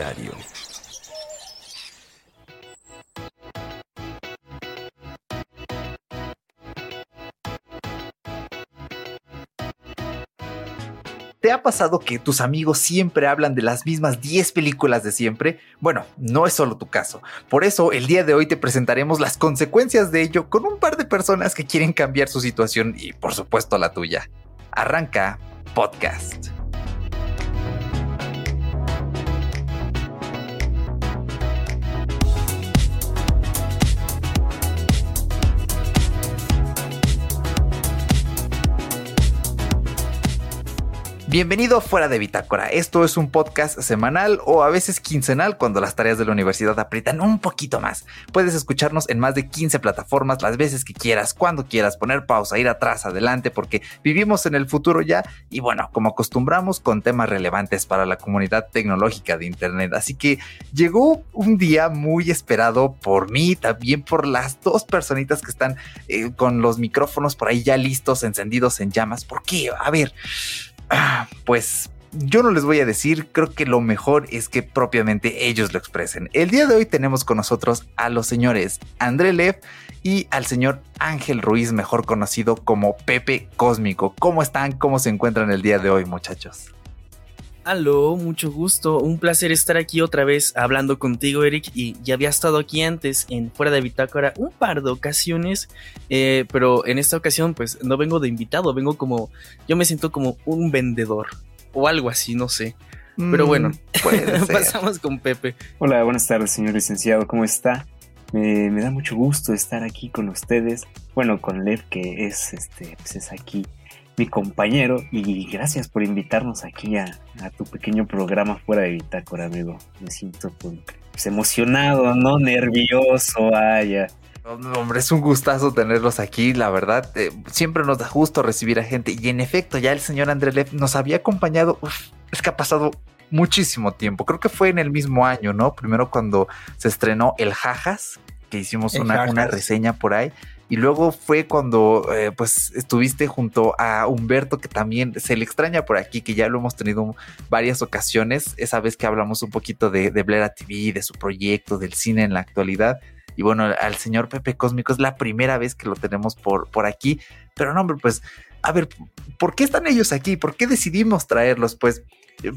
Aviario. ¿Te ha pasado que tus amigos siempre hablan de las mismas 10 películas de siempre? Bueno, no es solo tu caso. Por eso, el día de hoy te presentaremos las consecuencias de ello con un par de personas que quieren cambiar su situación y, por supuesto, la tuya. Arranca Podcast. Bienvenido a Fuera de Bitácora. Esto es un podcast semanal o a veces quincenal cuando las tareas de la universidad aprietan un poquito más. Puedes escucharnos en más de 15 plataformas las veces que quieras, cuando quieras, poner pausa, ir atrás, adelante, porque vivimos en el futuro ya y bueno, como acostumbramos con temas relevantes para la comunidad tecnológica de Internet. Así que llegó un día muy esperado por mí, también por las dos personitas que están eh, con los micrófonos por ahí ya listos, encendidos en llamas. ¿Por qué? A ver. Pues yo no les voy a decir, creo que lo mejor es que propiamente ellos lo expresen. El día de hoy tenemos con nosotros a los señores André Lev y al señor Ángel Ruiz, mejor conocido como Pepe Cósmico. ¿Cómo están? ¿Cómo se encuentran el día de hoy, muchachos? Aló, mucho gusto, un placer estar aquí otra vez hablando contigo, Eric. Y ya había estado aquí antes en Fuera de Bitácora un par de ocasiones, eh, pero en esta ocasión, pues no vengo de invitado, vengo como. Yo me siento como un vendedor o algo así, no sé. Pero bueno, mm, pasamos con Pepe. Hola, buenas tardes, señor licenciado, ¿cómo está? Me, me, da mucho gusto estar aquí con ustedes. Bueno, con Lev, que es, este, pues es aquí mi compañero, y gracias por invitarnos aquí a, tu pequeño programa fuera de Bitácora, amigo. Me siento pues, emocionado, ¿no? Nervioso, vaya. hombre, es un gustazo tenerlos aquí, la verdad. Eh, siempre nos da gusto recibir a gente. Y en efecto, ya el señor André nos había acompañado. es que ha pasado muchísimo tiempo. Creo que fue en el mismo año, ¿no? Primero cuando se estrenó El Jajas, que hicimos una, una, reseña por ahí. Y luego fue cuando eh, pues estuviste junto a Humberto, que también se le extraña por aquí, que ya lo hemos tenido varias ocasiones. Esa vez que hablamos un poquito de, de Blair TV, de su proyecto, del cine en la actualidad. Y bueno, al señor Pepe Cósmico es la primera vez que lo tenemos por, por aquí. Pero no, hombre, pues, a ver, ¿por qué están ellos aquí? ¿Por qué decidimos traerlos? Pues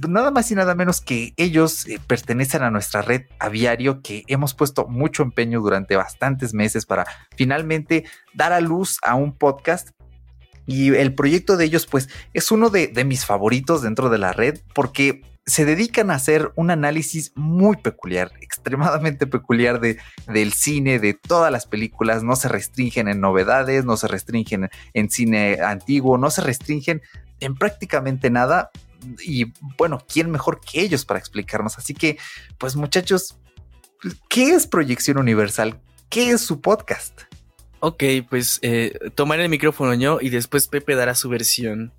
nada más y nada menos que ellos eh, pertenecen a nuestra red aviario que hemos puesto mucho empeño durante bastantes meses para finalmente dar a luz a un podcast y el proyecto de ellos, pues, es uno de, mis favoritos dentro de la red porque se dedican a hacer un análisis muy peculiar, extremadamente peculiar de, del cine, de todas las películas. No se restringen en novedades, no se restringen en cine antiguo, no se restringen en prácticamente nada y bueno, ¿quién mejor que ellos para explicarnos? Así que, pues muchachos, ¿qué es Proyección Universal? ¿Qué es su podcast? Ok, pues eh, tomaré el micrófono yo y después Pepe dará su versión.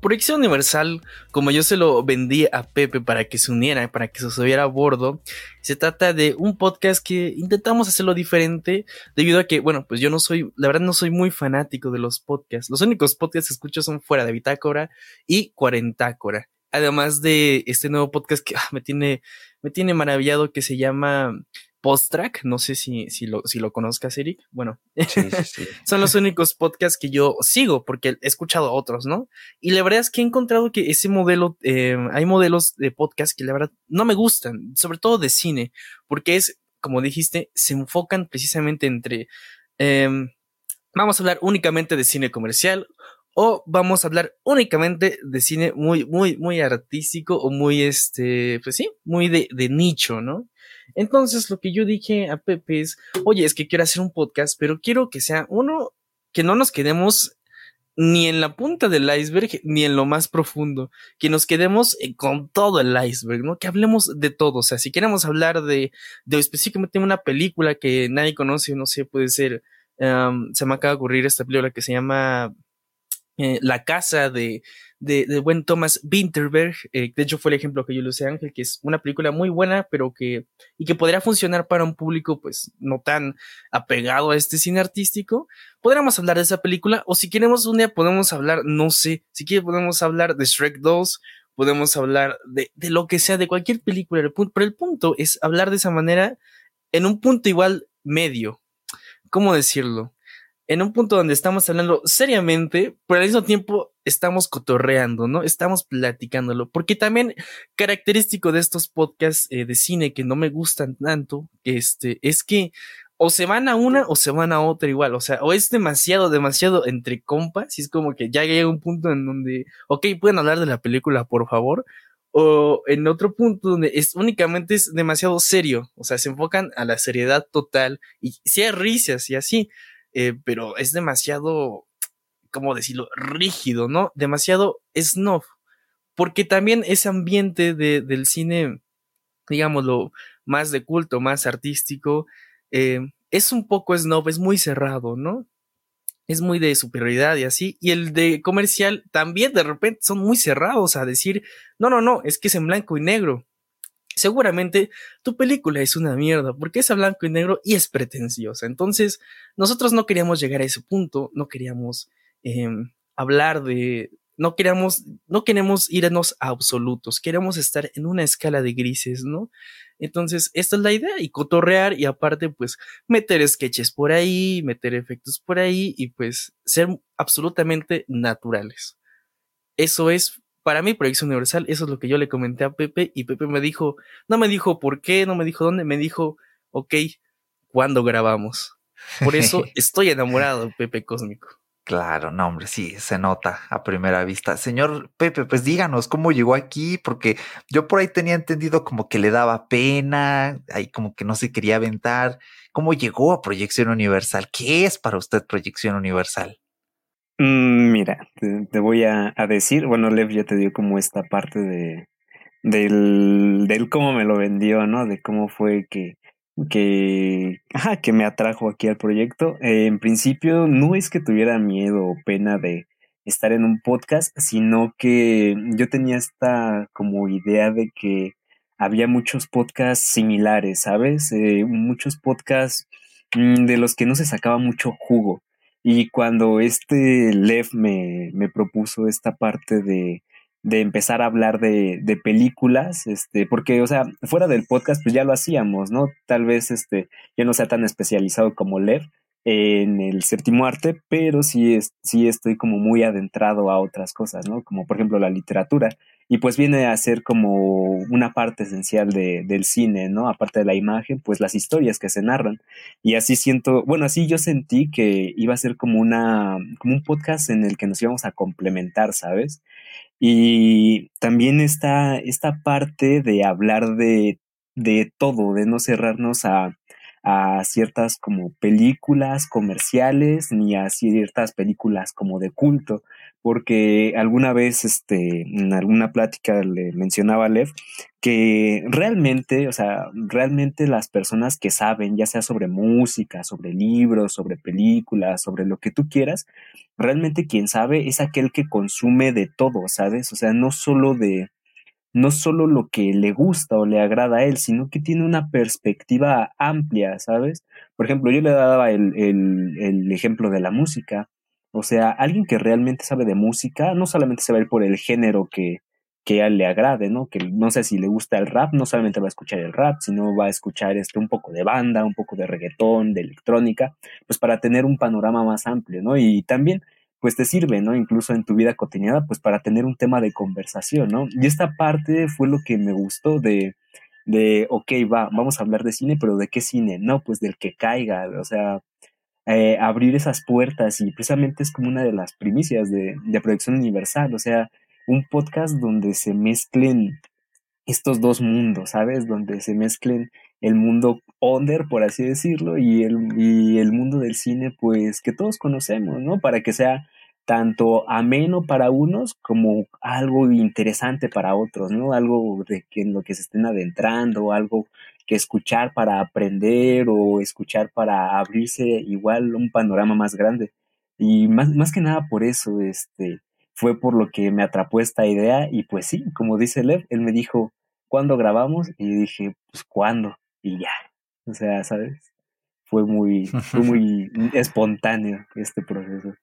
Proyección Universal, como yo se lo vendí a Pepe para que se uniera, para que se subiera a bordo, se trata de un podcast que intentamos hacerlo diferente debido a que, bueno, pues yo no soy, la verdad no soy muy fanático de los podcasts. Los únicos podcasts que escucho son fuera de Bitácora y Cuarentácora. Además de este nuevo podcast que ah, me tiene, me tiene maravillado que se llama Post-Track, no sé si, si, lo, si lo conozcas, Eric. Bueno, son los únicos podcasts que yo sigo porque he escuchado otros, ¿no? Y la verdad es que he encontrado que ese modelo, eh, hay modelos de podcast que la verdad no me gustan, sobre todo de cine, porque es, como dijiste, se enfocan precisamente entre, em, vamos a hablar únicamente de cine comercial o vamos a hablar únicamente de cine muy, muy, muy artístico o muy, este, pues sí, muy de, de nicho, ¿no? Entonces lo que yo dije a Pepe es, oye, es que quiero hacer un podcast, pero quiero que sea uno que no nos quedemos ni en la punta del iceberg ni en lo más profundo, que nos quedemos eh, con todo el iceberg, ¿no? Que hablemos de todo, o sea, si queremos hablar de, de específicamente una película que nadie conoce, no sé, puede ser, se me acaba de ocurrir esta película que se llama eh, La Casa de de, buen Thomas Winterberg. Eh, de hecho, fue el ejemplo que yo le usé Ángel, que es una película muy buena, pero que, y que podría funcionar para un público, pues, no tan apegado a este cine artístico. Podríamos hablar de esa película, o si queremos un día podemos hablar, no sé, si quieren podemos hablar de Shrek 2, podemos hablar de, de lo que sea, de cualquier película, pero el punto es hablar de esa manera en un punto igual medio. ¿Cómo decirlo? En un punto donde estamos hablando seriamente, pero al mismo tiempo estamos cotorreando, ¿no? Estamos platicándolo. Porque también característico de estos podcasts eh, de cine que no me gustan tanto, este, es que o se van a una o se van a otra igual. O sea, o es demasiado, demasiado entre compas. Y es como que ya llega un punto en donde, ok, pueden hablar de la película, por favor. O en otro punto donde es únicamente es demasiado serio. O sea, se enfocan a la seriedad total. Y si hay risas y así. Eh, pero es demasiado, ¿cómo decirlo? Rígido, ¿no? Demasiado snob. Porque también ese ambiente de, del cine, digámoslo, más de culto, más artístico, eh, es un poco snob, es muy cerrado, ¿no? Es muy de superioridad y así. Y el de comercial también de repente son muy cerrados a decir, no, no, no, es que es en blanco y negro. Seguramente tu película es una mierda porque es a blanco y negro y es pretenciosa. Entonces, nosotros no queríamos llegar a ese punto, no queríamos em, hablar de, no queremos, no queremos irnos a absolutos, queremos estar en una escala de grises, ¿no? Entonces, esta es la idea, y cotorrear, y aparte, pues, meter sketches por ahí, meter efectos por ahí, y pues, ser absolutamente naturales. Eso es, para mí, Proyección Universal, eso es lo que yo le comenté a Pepe, y Pepe me dijo, no me dijo por qué, no me dijo dónde, me dijo, ok, ¿cuándo grabamos? Por eso estoy enamorado, Pepe Cósmico. Claro, no, hombre, sí, se nota a primera vista. Señor Pepe, pues díganos cómo llegó aquí, porque yo por ahí tenía entendido como que le daba pena, ahí como que no se quería aventar. ¿Cómo llegó a Proyección Universal? ¿Qué es para usted Proyección Universal? Mm, mira, te, voy a, decir, bueno, Lev ya te dio como esta parte de del, del cómo me lo vendió, ¿no? De cómo fue que que, que me atrajo aquí al proyecto. Eh, en principio no es que tuviera miedo o pena de estar en un podcast, sino que yo tenía esta como idea de que había muchos podcasts similares, ¿sabes? Eh, muchos podcasts mm, de los que no se sacaba mucho jugo. Y cuando este Lev me, me propuso esta parte de, de empezar a hablar de, de, películas, este, porque, o sea, fuera del podcast, pues ya lo hacíamos, ¿no? Tal vez este, yo no sea tan especializado como Lev en el séptimo arte, pero sí, es, sí estoy como muy adentrado a otras cosas, ¿no? Como por ejemplo la literatura. Y pues viene a ser como una parte esencial de, del cine, ¿no? Aparte de la imagen, pues las historias que se narran. Y así siento, bueno, así yo sentí que iba a ser como una, como un podcast en el que nos íbamos a complementar, ¿sabes? Y también está esta parte de hablar de, de todo, de no cerrarnos a, a ciertas como películas comerciales ni a ciertas películas como de culto, porque alguna vez este, en alguna plática le mencionaba a Lev que realmente, o sea, realmente las personas que saben, ya sea sobre música, sobre libros, sobre películas, sobre lo que tú quieras, realmente quien sabe es aquel que consume de todo, ¿sabes? O sea, no solo de, no solo lo que le gusta o le agrada a él, sino que tiene una perspectiva amplia, ¿sabes? Por ejemplo, yo le daba el, el, el ejemplo de la música. O sea, alguien que realmente sabe de música no solamente se va a ir por el género que, que él le agrade, ¿no? Que no sé si le gusta el rap, no solamente va a escuchar el rap, sino va a escuchar este un poco de banda, un poco de reggaetón, de electrónica, pues para tener un panorama más amplio, ¿no? Y también pues te sirve, ¿no? Incluso en tu vida cotidiana, pues para tener un tema de conversación, ¿no? Y esta parte fue lo que me gustó de, de, ok, va, vamos a hablar de cine, pero ¿de qué cine? No, pues del que caiga, o sea, eh, abrir esas puertas y precisamente es como una de las primicias de, de Proyección Universal, o sea, un podcast donde se mezclen estos dos mundos, ¿sabes? Donde se mezclen el mundo under, por así decirlo, y el, y el mundo del cine, pues que todos conocemos, ¿no? Para que sea tanto ameno para unos como algo interesante para otros, ¿no? Algo de que en lo que se estén adentrando, algo que escuchar para aprender o escuchar para abrirse igual un panorama más grande. Y más, más que nada por eso, este, fue por lo que me atrapó esta idea y pues sí, como dice Lev, él me dijo, ¿cuándo grabamos? Y dije, pues ¿cuándo? y ya. O sea, ¿sabes? Fue muy, fue muy espontáneo este proceso.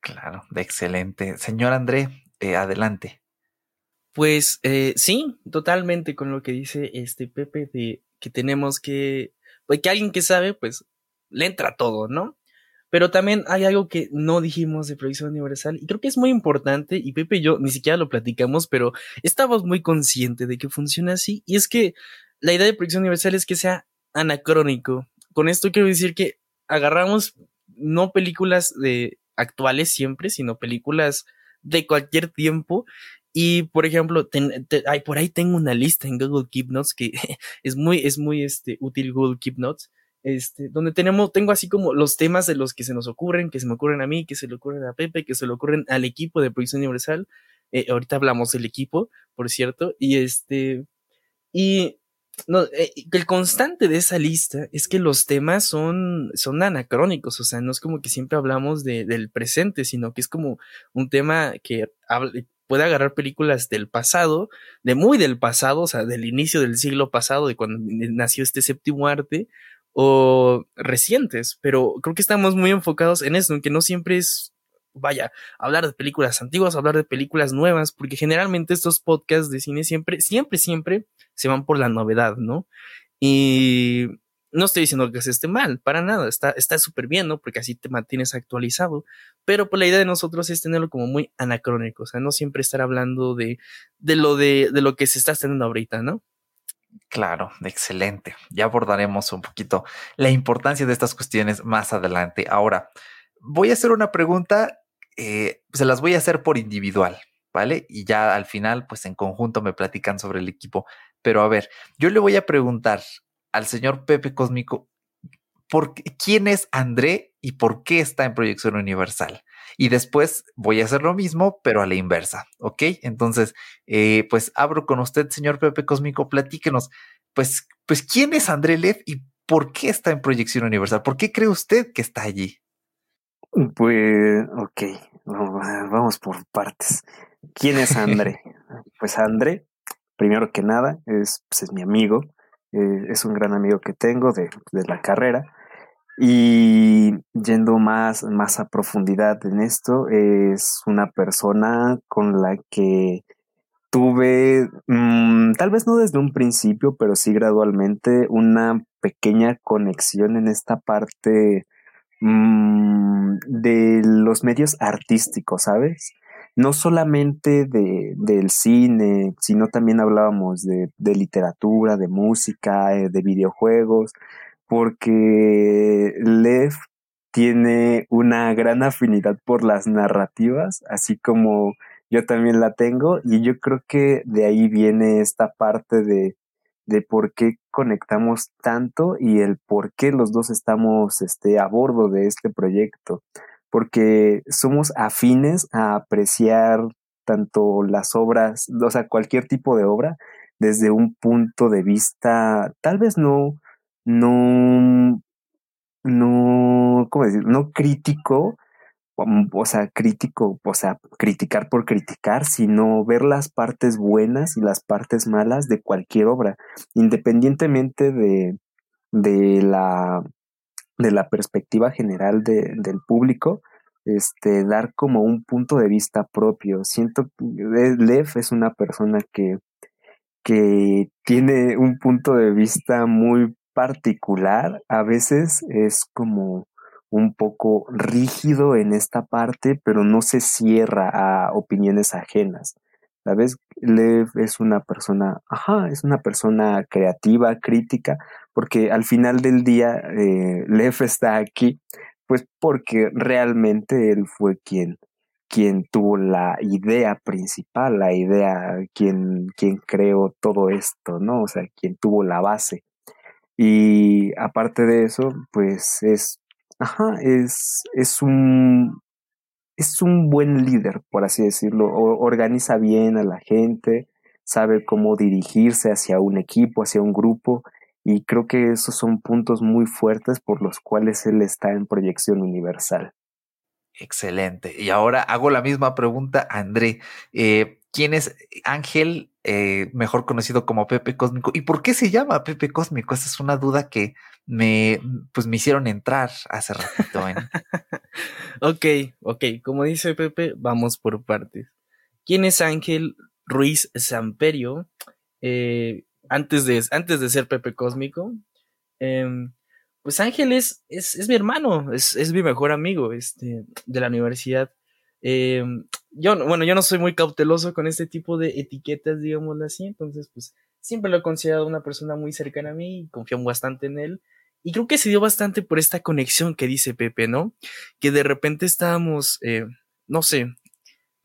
Claro, de excelente. Señor André, eh, adelante. Pues eh, sí, totalmente con lo que dice este Pepe de que tenemos que, pues que alguien que sabe, pues le entra todo, ¿no? Pero también hay algo que no dijimos de proyección universal y creo que es muy importante y Pepe y yo ni siquiera lo platicamos, pero estamos muy conscientes de que funciona así y es que la idea de proyección universal es que sea anacrónico. Con esto quiero decir que agarramos no películas de actuales siempre, sino películas de cualquier tiempo y por ejemplo, por ahí tengo una lista en Google Keep Notes que es muy, es muy este, útil Google Keep Notes, este, donde tenemos, tengo así como los temas de los que se nos ocurren, que se me ocurren a mí, que se le ocurren a Pepe, que se le ocurren al equipo de Proyección Universal. Eh, ahorita hablamos del equipo, por cierto, y este, y eh, el constante de esa lista es que los temas son, son anacrónicos, o sea, no es como que siempre hablamos de, del presente, sino que es como un tema que puede agarrar películas del pasado, de muy del pasado, o sea, del inicio del siglo pasado, de cuando nació este séptimo arte, o recientes, pero creo que estamos muy enfocados en eso, en que no siempre es, vaya, hablar de películas antiguas, hablar de películas nuevas, porque generalmente estos podcasts de cine siempre, siempre, siempre se van por la novedad, ¿no? Y no estoy diciendo que se esté mal, para nada, está súper bien, ¿no? Porque así te mantienes actualizado, pero pues la idea de nosotros es tenerlo como muy anacrónico, o sea, no siempre estar hablando de, de lo de, de lo que se está haciendo ahorita, ¿no? Claro, excelente. Ya abordaremos un poquito la importancia de estas cuestiones más adelante. Ahora, voy a hacer una pregunta, eh, se las voy a hacer por individual, ¿vale? Y ya al final, pues en conjunto me platican sobre el equipo. Pero a ver, yo le voy a preguntar al señor Pepe Cósmico, ¿por ¿quién es André y por qué está en Proyección Universal? Y después voy a hacer lo mismo, pero a la inversa, ¿ok? Entonces, eh, pues abro con usted, señor Pepe Cósmico, platíquenos, pues, pues, ¿quién es André Lev y por qué está en Proyección Universal? ¿Por qué cree usted que está allí? Pues, ok, vamos por partes. ¿Quién es André? pues André, primero que nada, es, pues, es mi amigo, eh, es un gran amigo que tengo de, la carrera. Y yendo más, más a profundidad en esto, es una persona con la que tuve, mm, tal vez no desde un principio, pero sí gradualmente, una pequeña conexión en esta parte mm, de los medios artísticos, ¿sabes? No solamente de, del cine, sino también hablábamos de, de literatura, de música, eh, de videojuegos, porque Lev tiene una gran afinidad por las narrativas, así como yo también la tengo, y yo creo que de ahí viene esta parte de, de por qué conectamos tanto y el por qué los dos estamos este, a bordo de este proyecto porque somos afines a apreciar tanto las obras, o sea, cualquier tipo de obra, desde un punto de vista, tal vez no, no, no, ¿cómo decir? No crítico, o sea, crítico, o sea, criticar por criticar, sino ver las partes buenas y las partes malas de cualquier obra, independientemente de, de la de la perspectiva general de, del público, este, dar como un punto de vista propio. Siento que Lev es una persona que, que tiene un punto de vista muy particular, a veces es como un poco rígido en esta parte, pero no se cierra a opiniones ajenas. ¿Sabes? Lev es una persona, ajá, es una persona creativa, crítica, porque al final del día eh, Lev está aquí, pues porque realmente él fue quien, quien tuvo la idea principal, la idea, quien, creó todo esto, ¿no? O sea, quien tuvo la base. Y aparte de eso, pues es, ajá, es, es un, es un buen líder, por así decirlo. organiza bien a la gente, sabe cómo dirigirse hacia un equipo, hacia un grupo. Y creo que esos son puntos muy fuertes por los cuales él está en proyección universal. Excelente. Y ahora hago la misma pregunta a André. Eh, ¿Quién es Ángel, eh, mejor conocido como Pepe Cósmico? ¿Y por qué se llama Pepe Cósmico? Esa es una duda que me, pues me hicieron entrar hace ratito. En... ok, ok. Como dice Pepe, vamos por partes. ¿Quién es Ángel? Ruiz Samperio, eh, antes, de, antes de ser Pepe Cósmico. Em, pues Ángel es, es, mi hermano, es, es, mi mejor amigo este, de la universidad. Em, yo, bueno, yo no soy muy cauteloso con este tipo de etiquetas, digámoslo así, entonces pues siempre lo he considerado una persona muy cercana a mí y confío bastante en él. Y creo que se dio bastante por esta conexión que dice Pepe, ¿no? Que de repente estábamos, eh, no sé,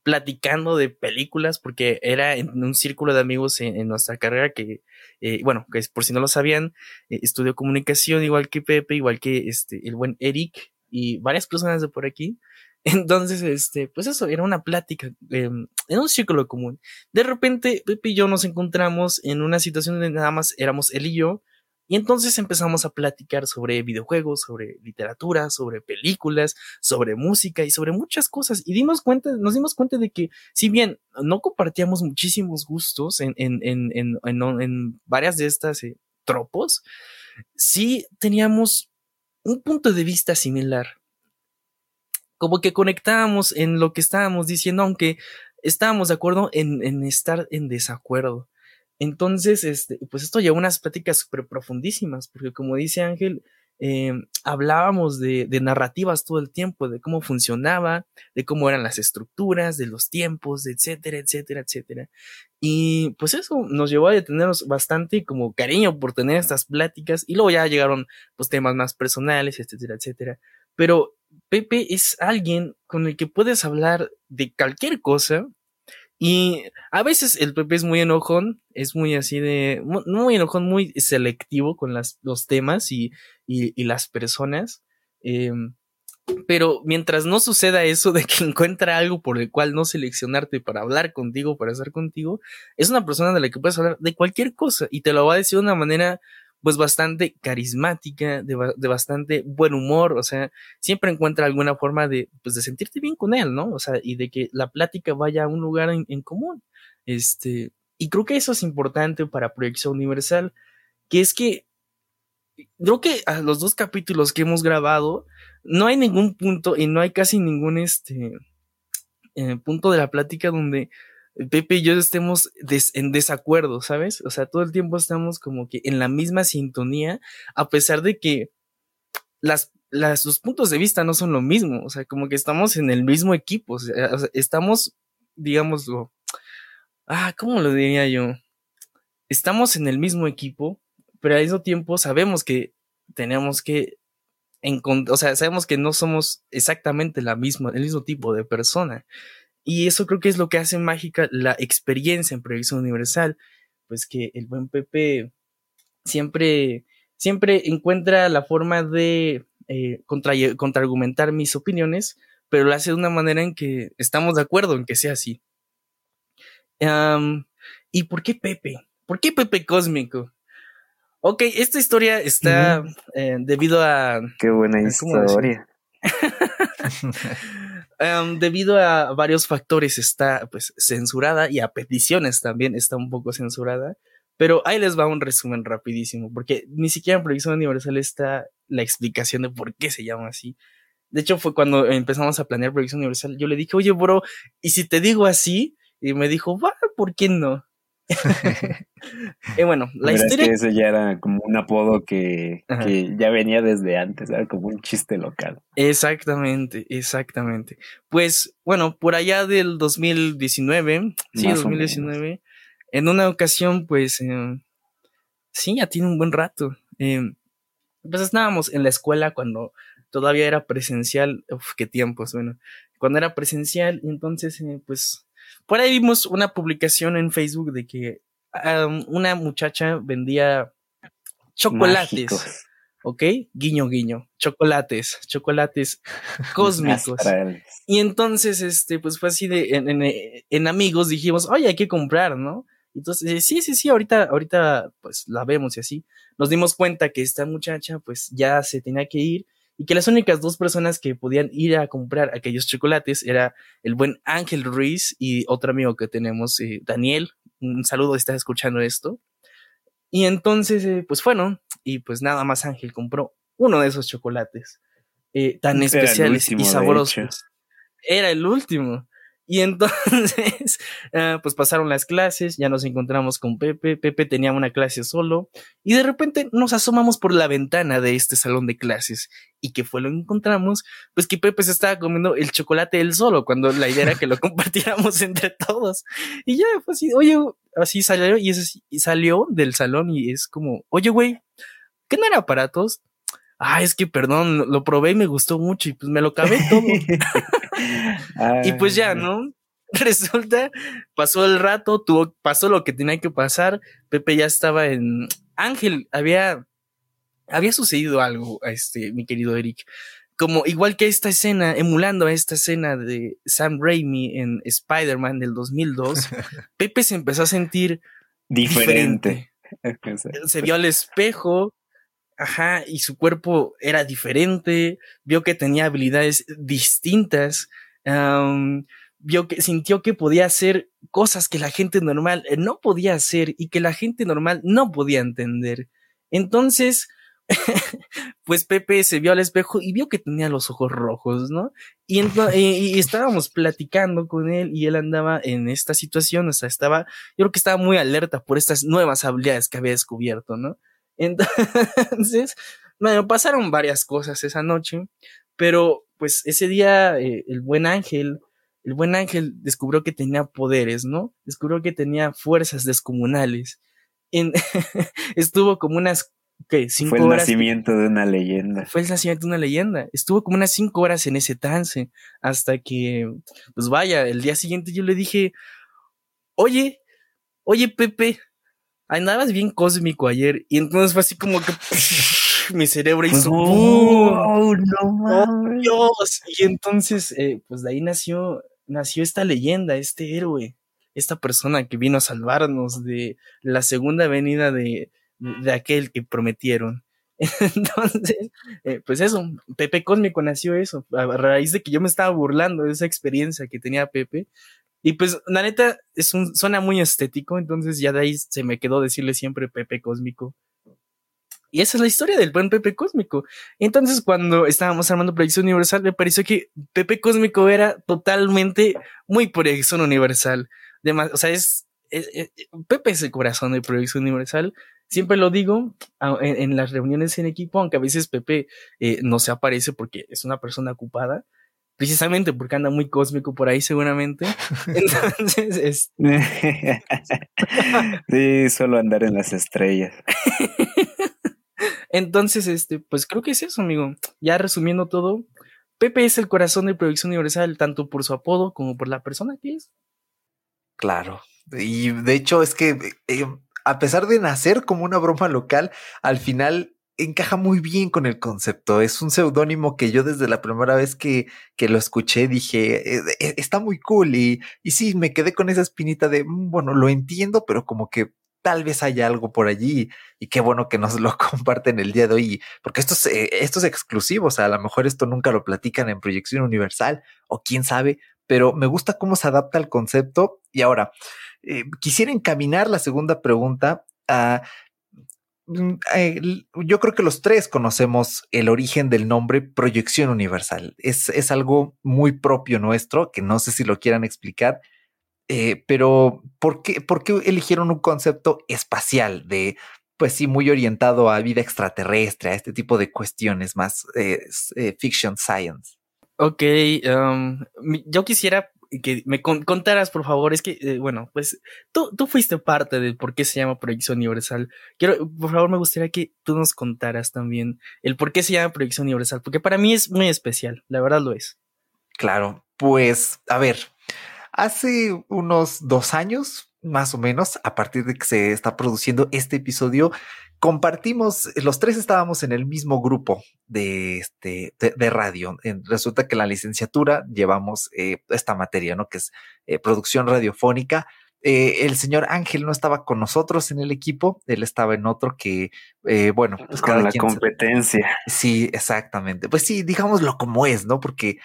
platicando de películas, porque era en un círculo de amigos en, nuestra carrera que, eh, bueno, que por si no lo sabían, eh, estudió comunicación igual que Pepe, igual que este, el buen Eric y varias personas de por aquí. Entonces, este, pues eso, era una plática em, en un círculo común. De repente, Pepe y yo nos encontramos en una situación donde nada más éramos él y yo, y entonces empezamos a platicar sobre videojuegos, sobre literatura, sobre películas, sobre música y sobre muchas cosas. Y dimos cuenta, nos dimos cuenta de que, si bien no compartíamos muchísimos gustos en, en, en, en, en varias de estas eh, tropos, sí teníamos un punto de vista similar. Como que conectábamos en lo que estábamos diciendo, aunque estábamos de acuerdo en, en estar en desacuerdo. Entonces, este, pues esto lleva unas pláticas súper profundísimas, porque como dice Ángel, eh, hablábamos de, de, narrativas todo el tiempo, de cómo funcionaba, de cómo eran las estructuras, de los tiempos, etcétera, etcétera, etcétera. Y pues eso nos llevó a detenernos bastante como cariño por tener estas pláticas y luego ya llegaron pues temas más personales, etcétera, etcétera. Pero Pepe es alguien con el que puedes hablar de cualquier cosa y a veces el Pepe es muy enojón, es muy así de, muy enojón, muy selectivo con las, los temas y, y, las personas. Eh, pero mientras no suceda eso de que encuentra algo por el cual no seleccionarte para hablar contigo, para estar contigo, es una persona de la que puedes hablar de cualquier cosa y te lo va a decir de una manera pues bastante carismática, de, de, bastante buen humor, o sea, siempre encuentra alguna forma de, pues de sentirte bien con él, ¿no? O sea, y de que la plática vaya a un lugar en, común. Este, y creo que eso es importante para Proyección Universal, que es que creo que a los dos capítulos que hemos grabado, no hay ningún punto y no hay casi ningún este eh, punto de la plática donde Pepe y yo estemos en desacuerdo, ¿sabes? O sea, todo el tiempo estamos como que en la misma sintonía, a pesar de que las, las, los puntos de vista no son lo mismo, o sea, como que estamos en el mismo equipo, o sea, estamos, digámoslo, ah, ¿cómo lo diría yo? Estamos en el mismo equipo, pero al mismo tiempo sabemos que tenemos que o sea, sabemos que no somos exactamente la misma, el mismo tipo de persona. Y eso creo que es lo que hace mágica la experiencia en Proyección Universal, pues que el buen Pepe siempre, siempre encuentra la forma de eh, contra, contraargumentar mis opiniones, pero lo hace de una manera en que estamos de acuerdo en que sea así. ¿Y por qué Pepe? ¿Por qué Pepe Cósmico? Ok, esta historia está eh, debido a... Qué buena historia. Em, debido a varios factores está pues censurada y a peticiones también está un poco censurada. Pero ahí les va un resumen rapidísimo, porque ni siquiera en Proyección Universal está la explicación de por qué se llama así. De hecho, fue cuando empezamos a planear Proyección Universal. Yo le dije, oye, bro, ¿y si te digo así? Y me dijo, va, ¿por qué no? Y bueno, la historia. Es que ese ya era como un apodo que, que ya venía desde antes, era como un chiste local. Exactamente, exactamente. Pues bueno, por allá del 2019, sí, 2019, en una ocasión, pues eh, sí, ya tiene un buen rato. Eh, pues estábamos en la escuela cuando todavía era presencial, uf, qué tiempos, bueno, cuando era presencial, entonces, eh, pues por ahí vimos una publicación en Facebook de que una muchacha vendía chocolates. ¿Ok? Guiño, guiño. Chocolates, chocolates cósmicos. y entonces, este, pues fue así de, en, en, amigos dijimos, oye, hay que comprar, ¿no? Entonces, sí, sí, sí, ahorita, ahorita, pues la vemos y así. Nos dimos cuenta que esta muchacha, pues ya se tenía que ir y que las únicas dos personas que podían ir a comprar aquellos chocolates era el buen Ángel Ruiz y otro amigo que tenemos, eh, Daniel. Un saludo si estás escuchando esto. Y entonces, eh, pues bueno, y pues nada más Ángel compró uno de esos chocolates eh, tan especiales y sabrosos. Era el último. Y entonces, ah, pues pasaron las clases, ya nos encontramos con Pepe, Pepe tenía una clase solo y de repente nos asomamos por la ventana de este salón de clases y que fue lo que encontramos, pues que Pepe se estaba comiendo el chocolate él solo cuando la idea era que lo compartiéramos entre todos. Y ya, pues así, oye, así salió y, y salió del salón y es como, oye, güey, ¿qué no era aparatos? Ah, es que perdón, lo probé y me gustó mucho y pues me lo cabé todo. y pues ya, ¿no? Resulta, pasó el rato, tuvo, pasó lo que tenía que pasar. Pepe ya estaba en Ángel, había, había sucedido algo, este, mi querido Eric. Como igual que esta escena, emulando a esta escena de Sam Raimi en Spider-Man del 2002, Pepe se empezó a sentir diferente. Se vio al espejo, ajá, y su cuerpo era diferente, vio que tenía habilidades distintas, vio que sintió que podía hacer cosas que la gente normal eh, no podía hacer y que la gente normal no podía entender. Entonces, pues Pepe se vio al espejo y vio que tenía los ojos rojos, ¿no? Y, y, estábamos platicando con él y él andaba en esta situación, o sea, estaba, yo creo que estaba muy alerta por estas nuevas habilidades que había descubierto, ¿no? Entonces, bueno, pasaron varias cosas esa noche, pero pues ese día eh, el buen ángel, el buen ángel descubrió que tenía poderes, ¿no? Descubrió que tenía fuerzas descomunales. estuvo como unas ¿qué? Cinco Fue el nacimiento de una leyenda. Fue el nacimiento de una leyenda. Estuvo como unas cinco horas en ese trance hasta que, pues vaya, el día siguiente yo le dije, oye, oye Pepe, andabas bien cósmico ayer. Y entonces fue así como que mi cerebro hizo oh, no Dios. Y entonces eh, pues de ahí nació nació esta leyenda este héroe esta persona que vino a salvarnos de la segunda venida de, de aquel que prometieron. Entonces eh, pues eso Pepe Cósmico nació eso a raíz de que yo me estaba burlando de esa experiencia que tenía Pepe y pues, la neta, es un, suena muy estético, entonces ya de ahí se me quedó decirle siempre Pepe Cósmico. Y esa es la historia del buen Pepe Cósmico. Entonces, cuando estábamos armando Proyección Universal, me pareció que Pepe Cósmico era totalmente muy Proyección Universal. o sea, es, Pepe es el corazón de Proyección Universal. Siempre lo digo en, las reuniones en equipo, aunque a veces Pepe eh, no se aparece porque es una persona ocupada precisamente porque anda muy cósmico por ahí seguramente. Entonces, es... sí, solo andar en las estrellas. Entonces, este, pues creo que es eso, amigo. Ya resumiendo todo, Pepe es el corazón de Producción Universal, tanto por su apodo como por la persona que es. Claro. Y de hecho es que eh, a pesar de nacer como una broma local, al final encaja muy bien con el concepto. Es un seudónimo que yo desde la primera vez que, que lo escuché dije, eh, eh, está muy cool y, y sí, me quedé con esa espinita de, mm, bueno, lo entiendo, pero como que tal vez haya algo por allí y qué bueno que nos lo comparten el día de hoy, porque esto es, eh, esto es exclusivo, o sea, a lo mejor esto nunca lo platican en proyección universal o quién sabe, pero me gusta cómo se adapta al concepto. Y ahora quisiera encaminar la segunda pregunta a eh, yo creo que los tres conocemos el origen del nombre proyección universal. Es, es algo muy propio nuestro, que no sé si lo quieran explicar, eh, pero ¿por qué, ¿por qué eligieron un concepto espacial de, pues sí, muy orientado a vida extraterrestre, a este tipo de cuestiones más eh, fiction science? Ok, um, yo quisiera que me contaras, por favor, es que, eh, bueno, pues tú, tú fuiste parte de por qué se llama Proyección Universal. Quiero, por favor, me gustaría que tú nos contaras también el por qué se llama Proyección Universal, porque para mí es muy especial, la verdad lo es. Claro, pues, a ver, hace unos dos años, más o menos, a partir de que se está produciendo este episodio, compartimos, los tres estábamos en el mismo grupo de, este, de, radio. Resulta que la licenciatura llevamos eh, esta materia, ¿no? Que es eh, producción radiofónica. Eh, el señor Ángel no estaba con nosotros en el equipo, él estaba en otro que, bueno, pues con la competencia. Sí, exactamente. Pues sí, digámoslo como es, ¿no? Porque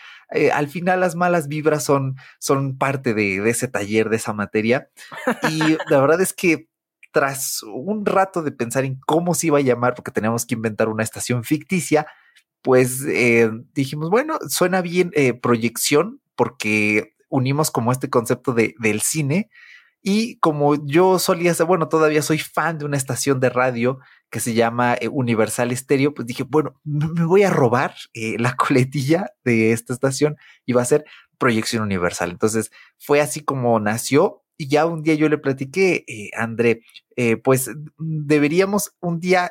al final las malas vibras son, son parte de, de ese taller, de esa materia. Y la verdad es que tras un rato de pensar en cómo se iba a llamar, porque teníamos que inventar una estación ficticia, pues eh, dijimos, bueno, suena bien eh, proyección, porque unimos como este concepto de, del cine y como yo solía ser, bueno, todavía soy fan de una estación de radio que se llama eh, Universal Stereo, pues dije, bueno, me voy a robar eh, la coletilla de esta estación y va a ser Proyección Universal. Entonces fue así como nació y ya un día yo le platiqué, eh, André, eh, pues deberíamos un día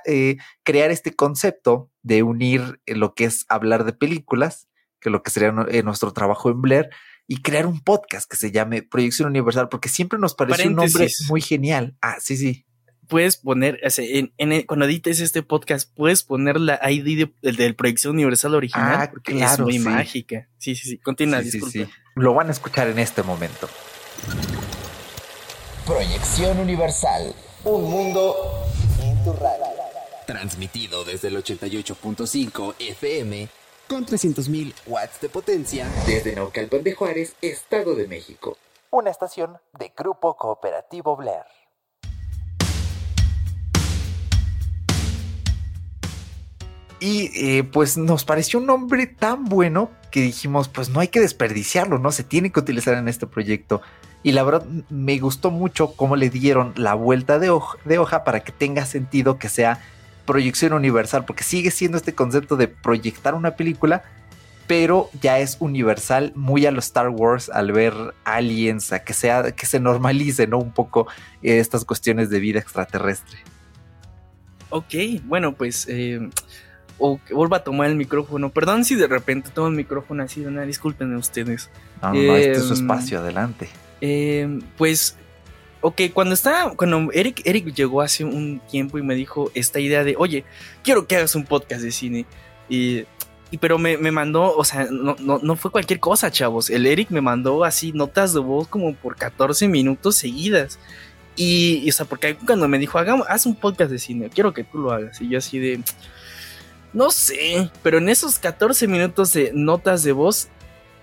crear este concepto de unir lo que es hablar de películas, que lo que sería nuestro trabajo en Blair, y crear un podcast que se llame Proyección Universal, porque siempre nos pareció un nombre muy genial. Ah, sí, sí. Puedes poner, en, cuando edites este podcast, puedes poner la ID de, de, Proyección Universal original, ah, porque es muy mágica. Sí, sí, sí. Continúa, sí, Sí, Lo van a escuchar en este momento. Proyección Universal. Un mundo en tu radio. Transmitido desde el 88.5 FM con 300.000 watts de potencia desde Naucalpan de Juárez, Estado de México. Una estación de Grupo Cooperativo Blair. Y eh, pues nos pareció un nombre tan bueno que dijimos, pues no hay que desperdiciarlo, ¿no? Se tiene que utilizar en este proyecto. Y la verdad me gustó mucho cómo le dieron la vuelta de de hoja para que tenga sentido que sea proyección universal, porque sigue siendo este concepto de proyectar una película, pero ya es universal, muy a los Star Wars, al ver aliens, a que, sea, que se normalice, ¿no? Un poco eh, estas cuestiones de vida extraterrestre. Ok, bueno, pues... Eh, o que vuelva a tomar el micrófono. Perdón si de repente tomo el micrófono así, una disculpen ustedes. No, no, este es su eh, espacio, adelante. pues Ok, cuando estaba, cuando Eric, Eric llegó hace un tiempo y me dijo esta idea de, oye, quiero que hagas un podcast de cine. Y, y pero me, me, mandó, o sea, no, no, no, fue cualquier cosa, chavos. El Eric me mandó así notas de voz como por 14 minutos seguidas. Y, o sea, porque cuando me dijo, hagamos, haz un podcast de cine, quiero que tú lo hagas. Y yo así de, no sé, pero en esos 14 minutos de notas de voz,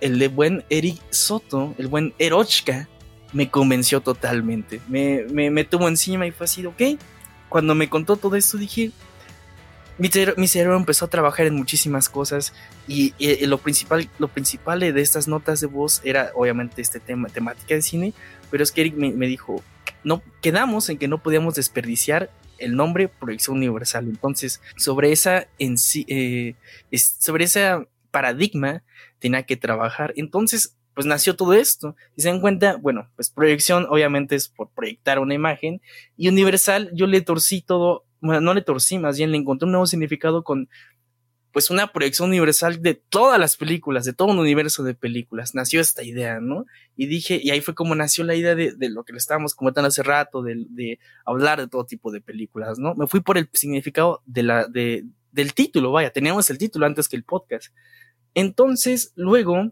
el de buen Eric Soto, el buen Erochka, me convenció totalmente. Me, me, tuvo encima y fue así, ok. Cuando me contó todo esto dije, mi, cerebro, empezó a trabajar en muchísimas cosas y, lo, principal, lo principal de estas notas de voz era obviamente este tema, temática de cine, pero es que Eric me, dijo, no, quedamos en que no podíamos desperdiciar el nombre Proyección Universal. Entonces, sobre esa en eh, sobre ese paradigma tenía que trabajar. Entonces, pues nació todo esto. Y se dan cuenta, bueno, pues proyección obviamente es por proyectar una imagen y universal yo le torcí todo, bueno, no le torcí, más bien le encontré un nuevo significado con pues una proyección universal de todas las películas, de todo un universo de películas. Nació esta idea, ¿no? Y dije, y ahí fue como nació la idea de, lo que le estábamos comentando hace rato, de, de, hablar de todo tipo de películas, ¿no? Me fui por el significado de la, de, del título, vaya, teníamos el título antes que el podcast. Entonces, luego,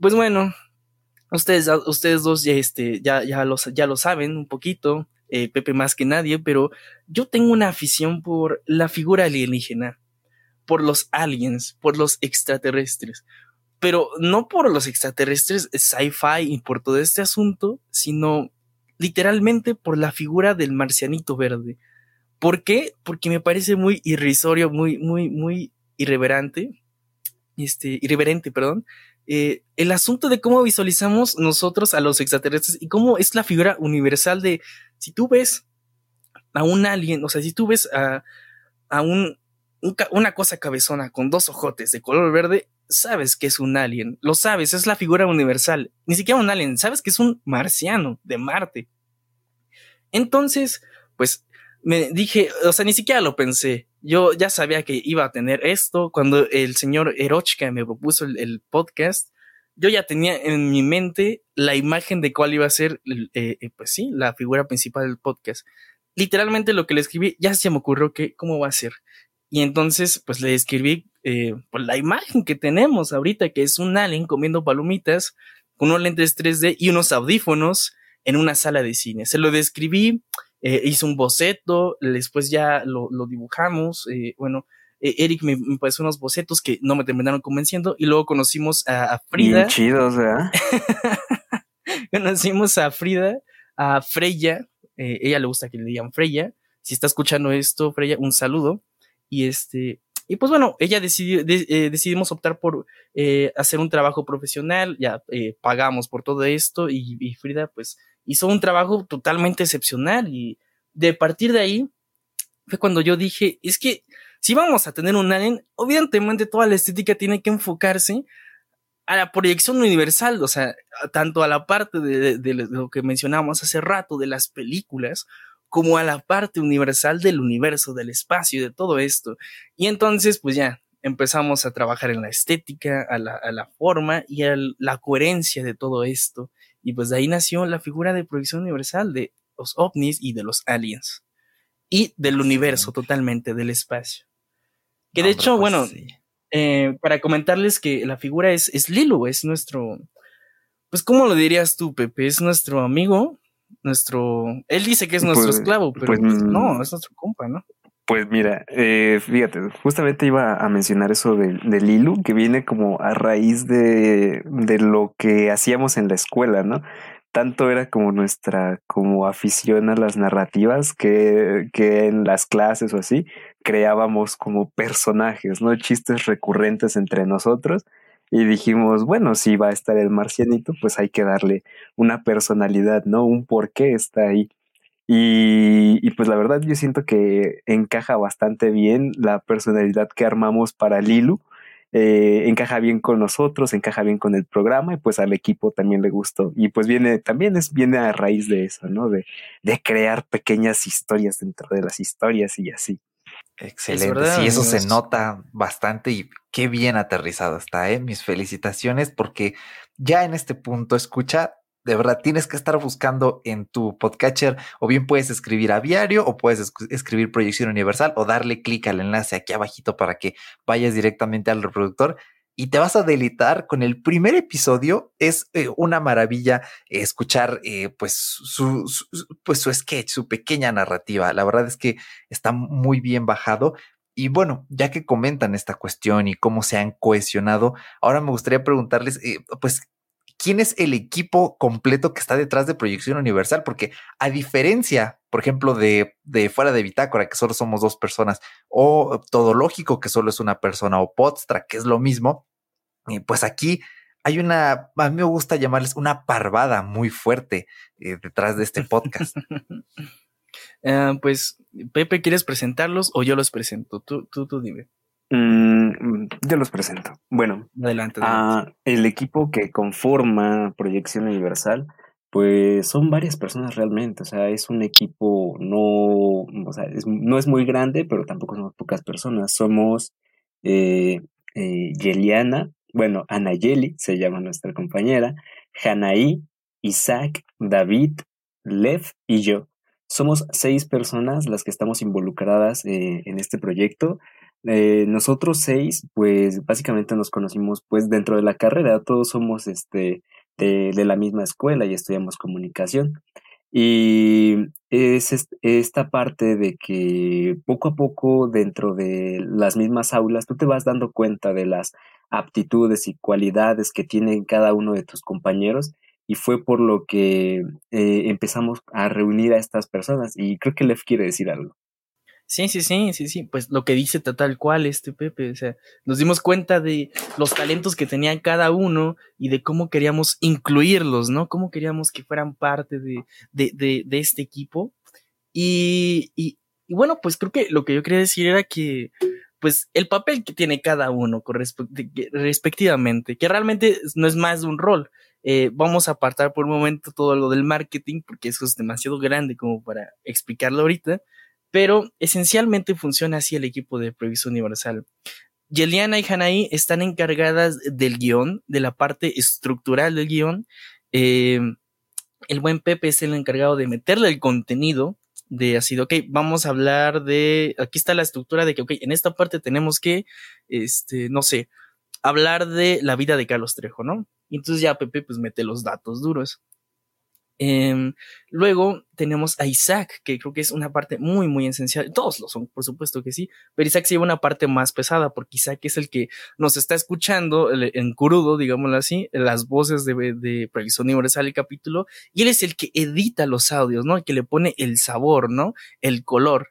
pues bueno, ustedes, ustedes dos ya, este, ya, ya, lo, ya lo saben un poquito, eh, Pepe más que nadie, pero yo tengo una afición por la figura alienígena, por los aliens, por los extraterrestres, pero no por los extraterrestres sci-fi y por todo este asunto, sino literalmente por la figura del marcianito verde. ¿Por qué? Porque me parece muy irrisorio, muy, muy, muy irreverente, este, irreverente, perdón, eh, el asunto de cómo visualizamos nosotros a los extraterrestres y cómo es la figura universal de si tú ves a un alien, o sea, si tú ves a, a un, una cosa cabezona con dos ojotes de color verde, sabes que es un alien, lo sabes, es la figura universal, ni siquiera un alien, sabes que es un marciano de Marte. Entonces, pues me dije, o sea, ni siquiera lo pensé. Yo ya sabía que iba a tener esto. Cuando el señor Erochka me propuso el, podcast, yo ya tenía en mi mente la imagen de cuál iba a ser, eh, eh, pues sí, la figura principal del podcast. Literalmente lo que le escribí, ya se me ocurrió que, ¿cómo va a ser? Y entonces, pues le escribí eh, pues, la imagen que tenemos ahorita, que es un alien comiendo palomitas, con unos lentes 3D y unos audífonos en una sala de cine. Se lo describí eh, hice un boceto, después ya lo, dibujamos, eh, bueno, eh, Eric me, me pasó unos bocetos que no me terminaron convenciendo y luego conocimos a, Frida. Bien chidos, ¿verdad? conocimos a Frida, a Freya, ella le gusta que le digan Freya. Si está escuchando esto, Freya, un saludo. Y este, Y pues bueno, ella decidió, eh, decidimos optar por eh, hacer un trabajo profesional, ya pagamos por todo esto y, y, Frida pues hizo un trabajo totalmente excepcional y de partir de ahí fue cuando yo dije, es que si vamos a tener un alien, obviamente toda la estética tiene que enfocarse a la proyección universal, o sea, tanto a la parte de, lo que mencionamos hace rato de las películas, como a la parte universal del universo, del espacio de todo esto. Y entonces, pues ya, empezamos a trabajar en la estética, a la forma y a la coherencia de todo esto. Y pues de ahí nació la figura de proyección universal de los ovnis y de los aliens. Y del universo totalmente, del espacio. Que de hecho, pues bueno, eh, para comentarles que la figura es, es Lilo, es nuestro, pues, ¿cómo lo dirías tú, Pepe? Es nuestro amigo, nuestro, él dice que es nuestro pues, esclavo, pero pues, pues, no, mm, es nuestro compa, ¿no? Pues mira, eh, fíjate, justamente iba a mencionar eso de, de, Lilu, que viene como a raíz de, de lo que hacíamos en la escuela, ¿no? Tanto era como nuestra como afición a las narrativas que, que en las clases o así creábamos como personajes, ¿no? Chistes recurrentes entre nosotros y dijimos, bueno, si va a estar el marcianito, pues hay que darle una personalidad, ¿no? Un por qué está ahí. Y, y, pues la verdad yo siento que encaja bastante bien la personalidad que armamos para Lilu. Eh, encaja bien con nosotros, encaja bien con el programa y pues al equipo también le gustó. Y pues viene, también es, viene a raíz de eso, ¿no? De, de crear pequeñas historias dentro de las historias y así. Excelente, sí, eso se nota bastante y qué bien aterrizado está, ¿eh? Mis felicitaciones porque ya en este punto, escucha, de verdad tienes que estar buscando en tu podcatcher o bien puedes escribir a diario o puedes escribir proyección universal o darle clic al enlace aquí abajito para que vayas directamente al reproductor y te vas a delitar con el primer episodio. Es eh, una maravilla escuchar eh, pues, su, pues su sketch, su pequeña narrativa. La verdad es que está muy bien bajado. Y bueno, ya que comentan esta cuestión y cómo se han cohesionado, ahora me gustaría preguntarles, eh, pues, quién es el equipo completo que está detrás de Proyección Universal, porque a diferencia, por ejemplo, de, de fuera de Bitácora, que solo somos dos personas, o Todo Lógico, que solo es una persona, o Podstra, que es lo mismo, eh, pues aquí hay una, a mí me gusta llamarles una parvada muy fuerte eh, detrás de este podcast. Ah, pues, Pepe, ¿quieres presentarlos o yo los presento? Tú, tú, tú dime. Mm, yo los presento. Bueno, adelante, el equipo que conforma Proyección Universal, pues son varias personas realmente. O sea, es un equipo no, o sea, no es muy grande, pero tampoco somos pocas personas. Somos eh, eh, Yeliana, bueno, Anayeli se llama nuestra compañera, Hanaí, Isaac, David, Lev y yo. Somos seis personas las que estamos involucradas eh, en este proyecto. Eh, nosotros seis, pues básicamente nos conocimos pues dentro de la carrera, todos somos este, de, de la misma escuela y estudiamos comunicación. Y es esta parte de que poco a poco dentro de las mismas aulas tú te vas dando cuenta de las aptitudes y cualidades que tienen cada uno de tus compañeros y fue por lo que eh, empezamos a reunir a estas personas y creo que Lev quiere decir algo. Sí, sí, sí, sí, sí, pues lo que dice tal cual este Pepe, o sea, nos dimos cuenta de los talentos que tenía cada uno y de cómo queríamos incluirlos, ¿no? Cómo queríamos que fueran parte de, de, de, este equipo. Y, y, y, bueno, pues creo que lo que yo quería decir era que, pues, el papel que tiene cada uno respectivamente, que realmente no es más de un rol. Eh, vamos a apartar por un momento todo lo del marketing, porque eso es demasiado grande como para explicarlo ahorita pero esencialmente funciona así el equipo de Previsión Universal. Yeliana y Hanaí están encargadas del guion, de la parte estructural del guion. Eh, el buen Pepe es el encargado de meterle el contenido, de así, de, ok, vamos a hablar de, aquí está la estructura de que, ok, en esta parte tenemos que, este, no sé, hablar de la vida de Carlos Trejo, ¿no? Entonces ya Pepe pues mete los datos duros. Eh, luego tenemos a Isaac, que creo que es una parte muy, muy esencial. Todos lo son, por supuesto que sí, pero Isaac se lleva una parte más pesada porque Isaac es el que nos está escuchando en crudo, digámoslo así, las voces de, de Previsión Universal el capítulo, y él es el que edita los audios, ¿no? El que le pone el sabor, ¿no? El color.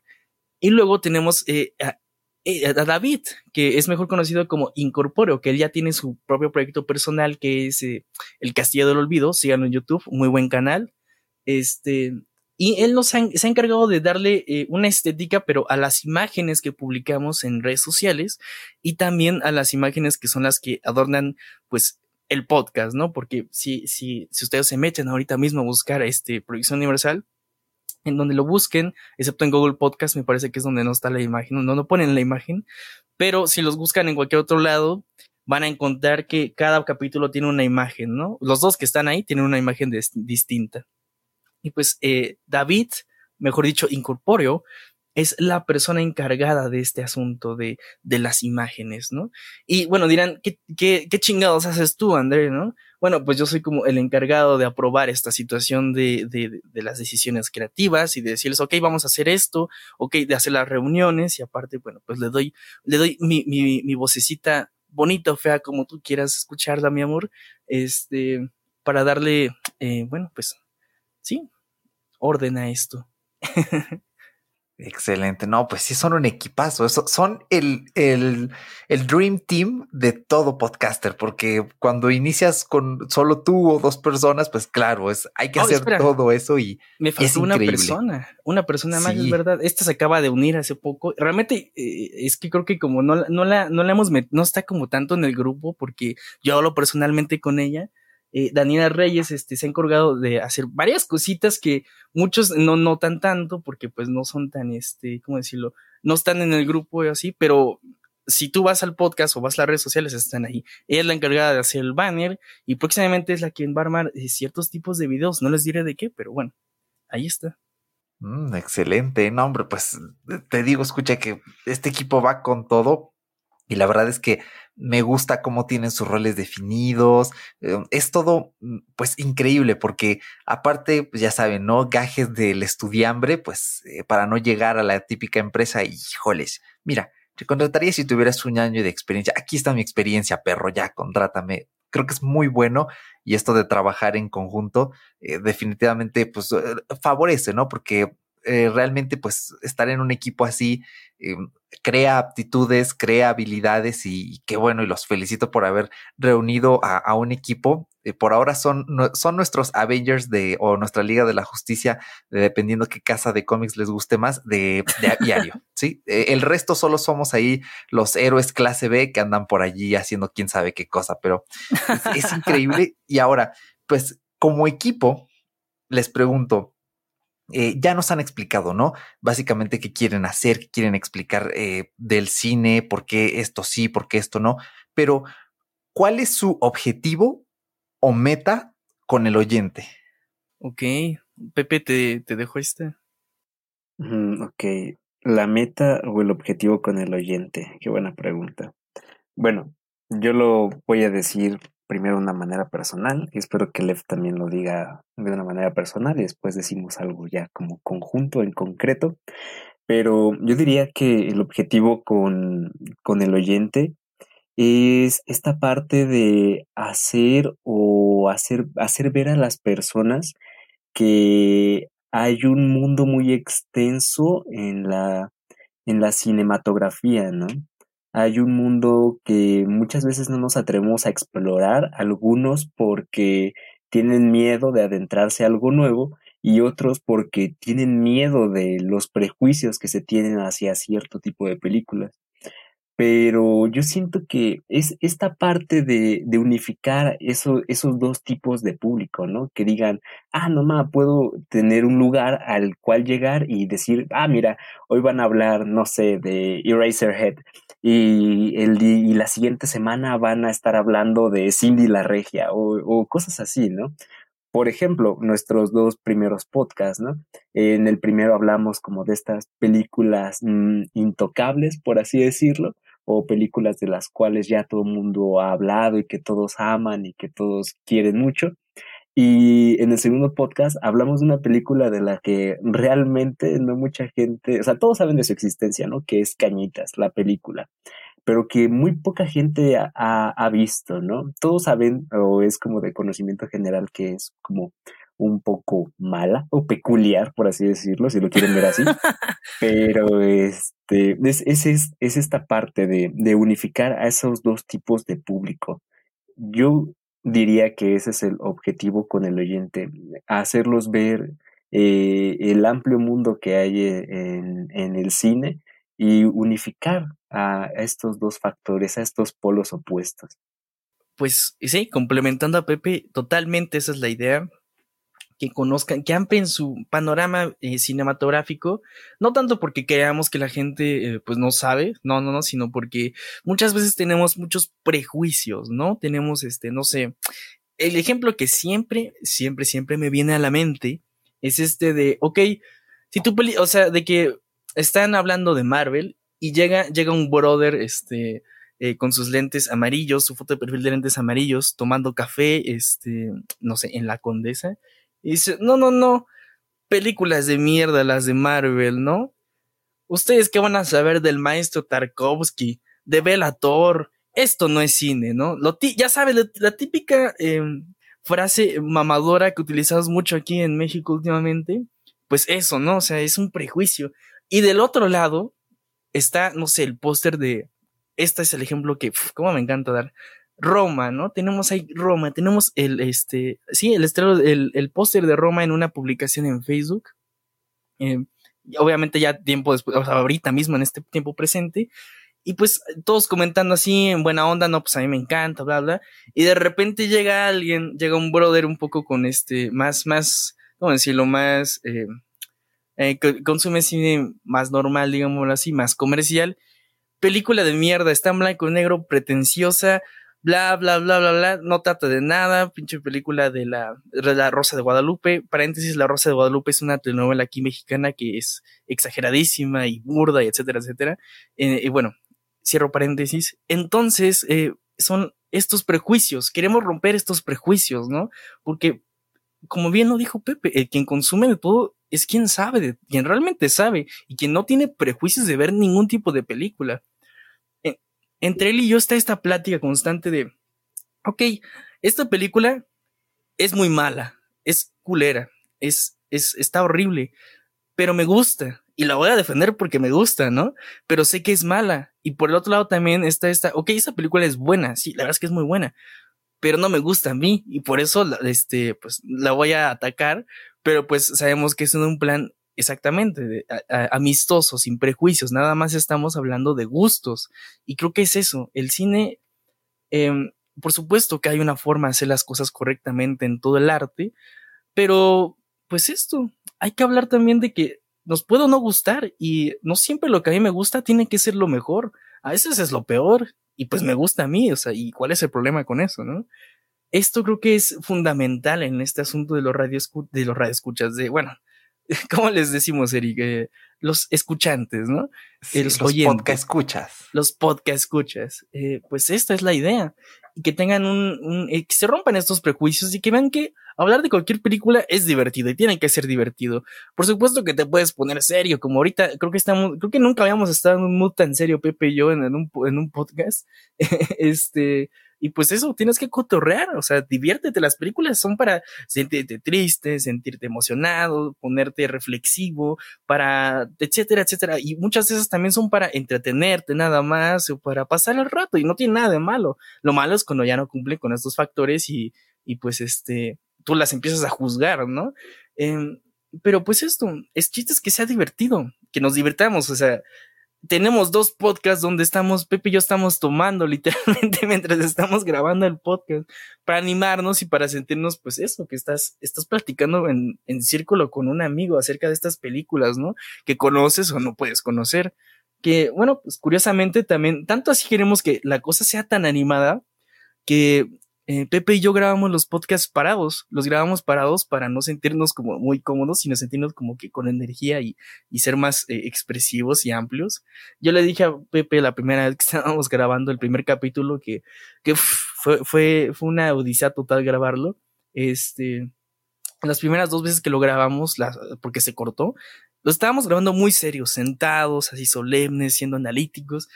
Y luego tenemos eh, a eh, a David, que es mejor conocido como Incorporeo, que él ya tiene su propio proyecto personal que es eh, El Castillo del Olvido, síganlo en YouTube, muy buen canal. Este, y él nos ha, se ha encargado de darle eh, una estética, pero a las imágenes que publicamos en redes sociales y también a las imágenes que son las que adornan, pues, el podcast, ¿no? Porque si, si, si ustedes se meten ahorita mismo a buscar este Proyección Universal, en donde lo busquen, excepto en Google Podcast, me parece que es donde no está la imagen, no, no ponen la imagen, pero si los buscan en cualquier otro lado, van a encontrar que cada capítulo tiene una imagen, ¿no? Los dos que están ahí tienen una imagen distinta. Y pues eh, David, mejor dicho, Incorporeo, es la persona encargada de este asunto de, de las imágenes, ¿no? Y bueno, dirán, ¿qué, qué, qué chingados haces tú, André, no? Bueno, pues yo soy como el encargado de aprobar esta situación de, de, de, las decisiones creativas y de decirles, ok, vamos a hacer esto, ok, de hacer las reuniones y aparte, bueno, pues le doy, le doy mi, mi, mi vocecita bonita o fea como tú quieras escucharla, mi amor, este, para darle, eh, bueno, pues, sí, orden a esto. Excelente. No, pues sí son un equipazo. Eso, son el, el, el Dream Team de todo podcaster, porque cuando inicias con solo tú o dos personas, pues claro, es, hay que hacer todo eso y me faltó una persona, una persona más, es verdad. Esta se acaba de unir hace poco. Realmente eh, es que creo que como no, no la, no la hemos, no está como tanto en el grupo, porque yo hablo personalmente con ella eh, Daniela Reyes este, se ha encargado de hacer varias cositas que muchos no notan tanto porque pues no son tan, este, ¿cómo decirlo? No están en el grupo y así, pero si tú vas al podcast o vas a las redes sociales, están ahí. Ella es la encargada de hacer el banner y próximamente es la quien va a armar eh, ciertos tipos de videos. No les diré de qué, pero bueno, ahí está. Mm, excelente, no hombre, pues te digo, escucha que este equipo va con todo y la verdad es que me gusta cómo tienen sus roles definidos. Eh, es todo, mm, pues, increíble porque aparte, pues ya saben, ¿no? Gajes del estudiambre, pues, eh, para no llegar a la típica empresa, híjoles, mira, te contrataría si tuvieras un año de experiencia. Aquí está mi experiencia, perro, ya, contrátame. Creo que es muy bueno y esto de trabajar en conjunto eh, definitivamente, pues, favorece, ¿no? Porque realmente, pues, estar en un equipo así crea aptitudes, crea habilidades y, qué bueno, y los felicito por haber reunido a, un equipo. Eh, por ahora son, son nuestros Avengers de, o nuestra Liga de la Justicia, dependiendo qué casa de cómics les guste más, de, diario. ¿sí? Eh, el resto solo somos ahí los héroes clase B que andan por allí haciendo quién sabe qué cosa, pero es increíble. Y ahora, pues como equipo, les pregunto, eh, ya nos han explicado, ¿no? Básicamente qué quieren hacer, qué quieren explicar eh, del cine, por qué esto sí, por qué esto no, pero ¿cuál es su objetivo o meta con el oyente? Ok, Pepe, te, te dejo este. ok, la meta o el objetivo con el oyente, qué buena pregunta. Bueno, yo lo voy a decir primero una manera personal y espero que Lev también lo diga de una manera personal y después decimos algo ya como conjunto en concreto. Pero yo diría que el objetivo con, con el oyente es esta parte de hacer o hacer, hacer ver a las personas que hay un mundo muy extenso en la, en la cinematografía, ¿no? Hay un mundo que muchas veces no nos atrevemos a explorar, algunos porque tienen miedo de adentrarse a algo nuevo y otros porque tienen miedo de los prejuicios que se tienen hacia cierto tipo de películas pero yo siento que es esta parte de, unificar eso, esos dos tipos de público, ¿no? Que digan, ah, no más, puedo tener un lugar al cual llegar y decir, ah, mira, hoy van a hablar, no sé, de Eraserhead y, el, y la siguiente semana van a estar hablando de Cindy la Regia o, o cosas así, ¿no? Por ejemplo, nuestros dos primeros podcasts, ¿no? En el primero hablamos como de estas películas mm, intocables, por así decirlo, o películas de las cuales ya todo el mundo ha hablado y que todos aman y que todos quieren mucho. Y en el segundo podcast hablamos de una película de la que realmente no mucha gente, o sea, todos saben de su existencia, ¿no? Que es Cañitas, la película, pero que muy poca gente ha, ha visto, ¿no? Todos saben, o es como de conocimiento general, que es como un poco mala o peculiar, por así decirlo, si lo quieren ver así. Pero este, es, es, es esta parte de, de unificar a esos dos tipos de público. Yo diría que ese es el objetivo con el oyente, hacerlos ver eh, el amplio mundo que hay en, en, el cine y unificar a estos dos factores, a estos polos opuestos. Pues sí, complementando a Pepe, totalmente esa es la idea que conozcan, que amplien su panorama eh, cinematográfico, no tanto porque creamos que la gente eh, pues no sabe, no, no, no, sino porque muchas veces tenemos muchos prejuicios, ¿no? Tenemos este, no sé, el ejemplo que siempre, siempre, siempre me viene a la mente es este de, ok, si peli, o sea, de que están hablando de Marvel y llega, llega un brother, este, eh, con sus lentes amarillos, su foto de perfil de lentes amarillos, tomando café, este, no sé, en la condesa, y dice, no, no, no, películas de mierda las de Marvel, ¿no? ¿Ustedes qué van a saber del maestro Tarkovsky, de Velator? Esto no es cine, ¿no? Lo ya sabes, la, típica em, frase mamadora que utilizamos mucho aquí en México últimamente, pues eso, ¿no? O sea, es un prejuicio. Y del otro lado está, no sé, el póster de, este es el ejemplo que, como me encanta dar, Roma, ¿no? Tenemos ahí Roma, tenemos el, este, sí, el estreno, el, el póster de Roma en una publicación en Facebook. Eh, obviamente ya tiempo después, o sea, ahorita mismo en este tiempo presente. Y pues todos comentando así en buena onda, no, pues a mí me encanta, bla, bla. Y de repente llega alguien, llega un brother un poco con este, más, más, ¿cómo decirlo? Más, eh, eh, consume cine más normal, digámoslo así, más comercial. Película de mierda, está en blanco y negro, pretenciosa, bla, bla, bla, bla, bla, no trata de nada, pinche película de la, la Rosa de Guadalupe, paréntesis, La Rosa de Guadalupe es una telenovela aquí mexicana que es exageradísima y burda y etcétera, etcétera. Eh, y bueno, cierro paréntesis. Entonces, eh, son estos prejuicios, queremos romper estos prejuicios, ¿no? Porque, como bien lo dijo Pepe, el quien consume de todo es quien sabe, quien realmente sabe y quien no tiene prejuicios de ver ningún tipo de película entre él y yo está esta plática constante de, ok, esta película es muy mala, es culera, es, es, está horrible, pero me gusta y la voy a defender porque me gusta, ¿no? Pero sé que es mala. Y por el otro lado también está esta, ok, esta película es buena, sí, la verdad es que es muy buena, pero no me gusta a mí y por eso, este, pues la voy a atacar, pero pues sabemos que es un plan Exactamente, amistoso, sin prejuicios, nada más estamos hablando de gustos. Y creo que es eso, el cine, em, por supuesto que hay una forma de hacer las cosas correctamente en todo el arte, pero pues esto, hay que hablar también de que nos puede no gustar y no siempre lo que a mí me gusta tiene que ser lo mejor, a veces es lo peor y pues me gusta a mí, o sea, ¿y cuál es el problema con eso, no? Esto creo que es fundamental en este asunto de los radios de los radioescuchas de, bueno, ¿cómo les decimos, Eric? Eh, los escuchantes, ¿no? los podcast escuchas. Los podcast escuchas. Eh, pues esta es la idea. Y que tengan un, eh, que se rompan estos prejuicios y que vean que hablar de cualquier película es divertido y tiene que ser divertido. Por supuesto que te puedes poner serio, como ahorita creo que estamos, creo que nunca habíamos estado en un mood tan serio, Pepe y yo, en, un, en un podcast. este, y pues eso, tienes que cotorrear, o sea, diviértete. Las películas son para sentirte triste, sentirte emocionado, ponerte reflexivo, para, etcétera, etcétera. Y muchas veces también son para entretenerte nada más o para pasar el rato y no tiene nada de malo. Lo malo es cuando ya no cumplen con estos factores y, y pues este, tú las empiezas a juzgar, ¿no? Em, pero pues esto, es chistes que sea divertido, que nos divertamos, o sea, tenemos dos podcasts donde estamos, Pepe y yo estamos tomando literalmente mientras estamos grabando el podcast para animarnos y para sentirnos, pues eso, que estás, estás platicando en, en círculo con un amigo acerca de estas películas, ¿no? Que conoces o no puedes conocer. Que, bueno, pues curiosamente también, tanto así queremos que la cosa sea tan animada que eh, Pepe y yo grabamos los podcasts parados, los grabamos parados para no sentirnos como muy cómodos, sino sentirnos como que con energía y, y ser más eh, expresivos y amplios. Yo le dije a Pepe la primera vez que estábamos grabando el primer capítulo que, que fue, fue, fue una odisea total grabarlo. Este, las primeras dos veces que lo grabamos, la, porque se cortó, lo estábamos grabando muy serios, sentados, así solemnes, siendo analíticos.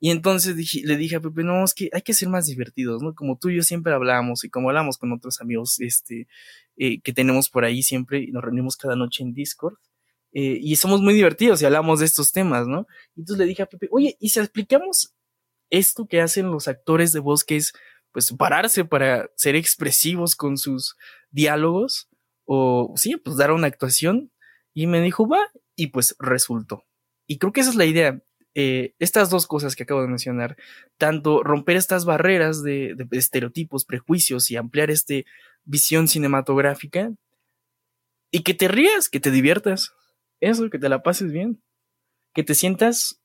Y entonces dije, le dije a Pepe, no, es que hay que ser más divertidos, ¿no? Como tú y yo siempre hablamos y como hablamos con otros amigos este, eh, que tenemos por ahí siempre y nos reunimos cada noche en Discord. Eh, y somos muy divertidos y hablamos de estos temas, ¿no? Entonces le dije a Pepe, oye, ¿y si explicamos esto que hacen los actores de voz, que es pues pararse para ser expresivos con sus diálogos? O sí, pues dar una actuación. Y me dijo, va, y pues resultó. Y creo que esa es la idea. Eh, estas dos cosas que acabo de mencionar, tanto romper estas barreras de, estereotipos, prejuicios y ampliar esta visión cinematográfica, y que te rías, que te diviertas, eso, que te la pases bien, que te sientas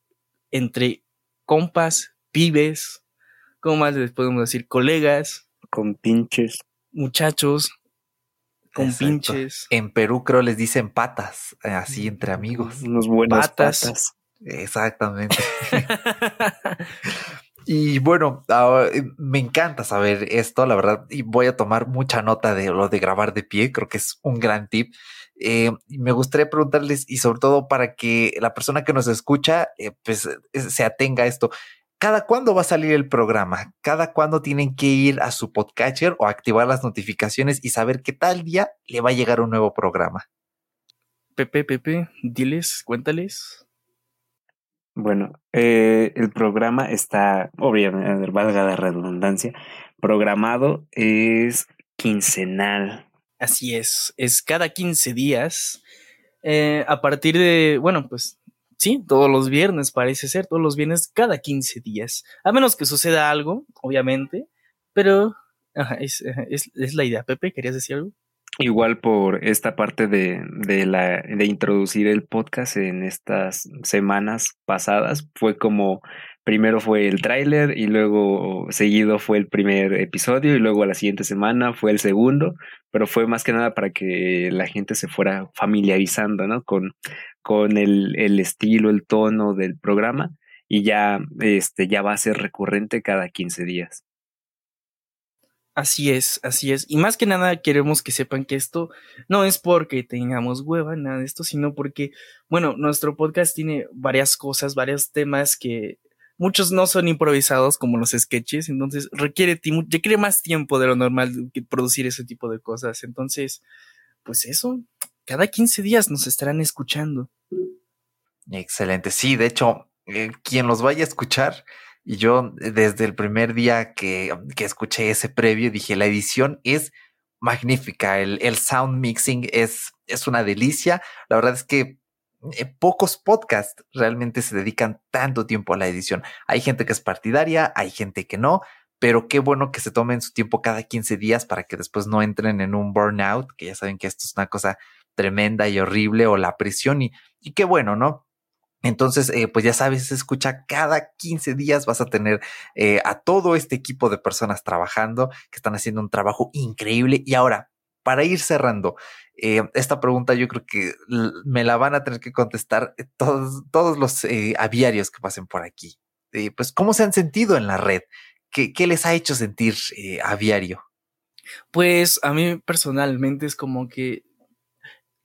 entre compas, pibes, ¿cómo más les podemos decir? Colegas. Con pinches. Muchachos, con pinches. En Perú creo les dicen patas, eh, así entre amigos. Unos buenos patas. Exactamente. y bueno, eh, me encanta saber esto, la verdad, y voy a tomar mucha nota de lo de grabar de pie, creo que es un gran tip. Eh, me gustaría preguntarles, y sobre todo para que la persona que nos escucha, eh, pues se atenga a esto. ¿Cada cuándo va a salir el programa? ¿Cada cuándo tienen que ir a su podcatcher o activar las notificaciones y saber qué tal día le va a llegar un nuevo programa? Pepe, Pepe, diles, cuéntales. Bueno, eh, el programa está, obviamente, valga la redundancia, programado es quincenal. Así es, es cada 15 días. Eh, a partir de, bueno, pues sí, todos los viernes parece ser, todos los viernes cada 15 días. A menos que suceda algo, obviamente, pero es, la idea. Pepe, ¿querías decir algo? Igual por esta parte de, de, la, de introducir el podcast en estas semanas pasadas, fue como primero fue el tráiler y luego seguido fue el primer episodio y luego a la siguiente semana fue el segundo, pero fue más que nada para que la gente se fuera familiarizando con, con el, el estilo, el tono del programa y ya, este, ya va a ser recurrente cada 15 días. Así es, así es. Y más que nada queremos que sepan que esto no es porque tengamos hueva, nada de esto, sino porque, bueno, nuestro podcast tiene varias cosas, varios temas que muchos no son improvisados como los sketches, entonces requiere, requiere más tiempo de lo normal que producir ese tipo de cosas. Entonces, pues eso, cada 15 días nos estarán escuchando. Excelente. Sí, de hecho, eh, quien los vaya a escuchar, y yo eh, desde el primer día que, que escuché ese previo dije, la edición es magnífica, el, el sound mixing es, es una delicia. La verdad es que eh, pocos podcasts realmente se dedican tanto tiempo a la edición. Hay gente que es partidaria, hay gente que no, pero qué bueno que se tomen su tiempo cada 15 días para que después no entren en un burnout, que ya saben que esto es una cosa tremenda y horrible, o la presión, y, y qué bueno, ¿no? Entonces, eh, pues ya sabes, se escucha cada 15 días vas a tener eh, a todo este equipo de personas trabajando que están haciendo un trabajo increíble. Y ahora, para ir cerrando, eh, esta pregunta yo creo que me la van a tener que contestar todos, los aviarios que pasen por aquí. pues, ¿cómo se han sentido en la red? ¿Qué, qué les ha hecho sentir aviario? Pues a mí personalmente es como que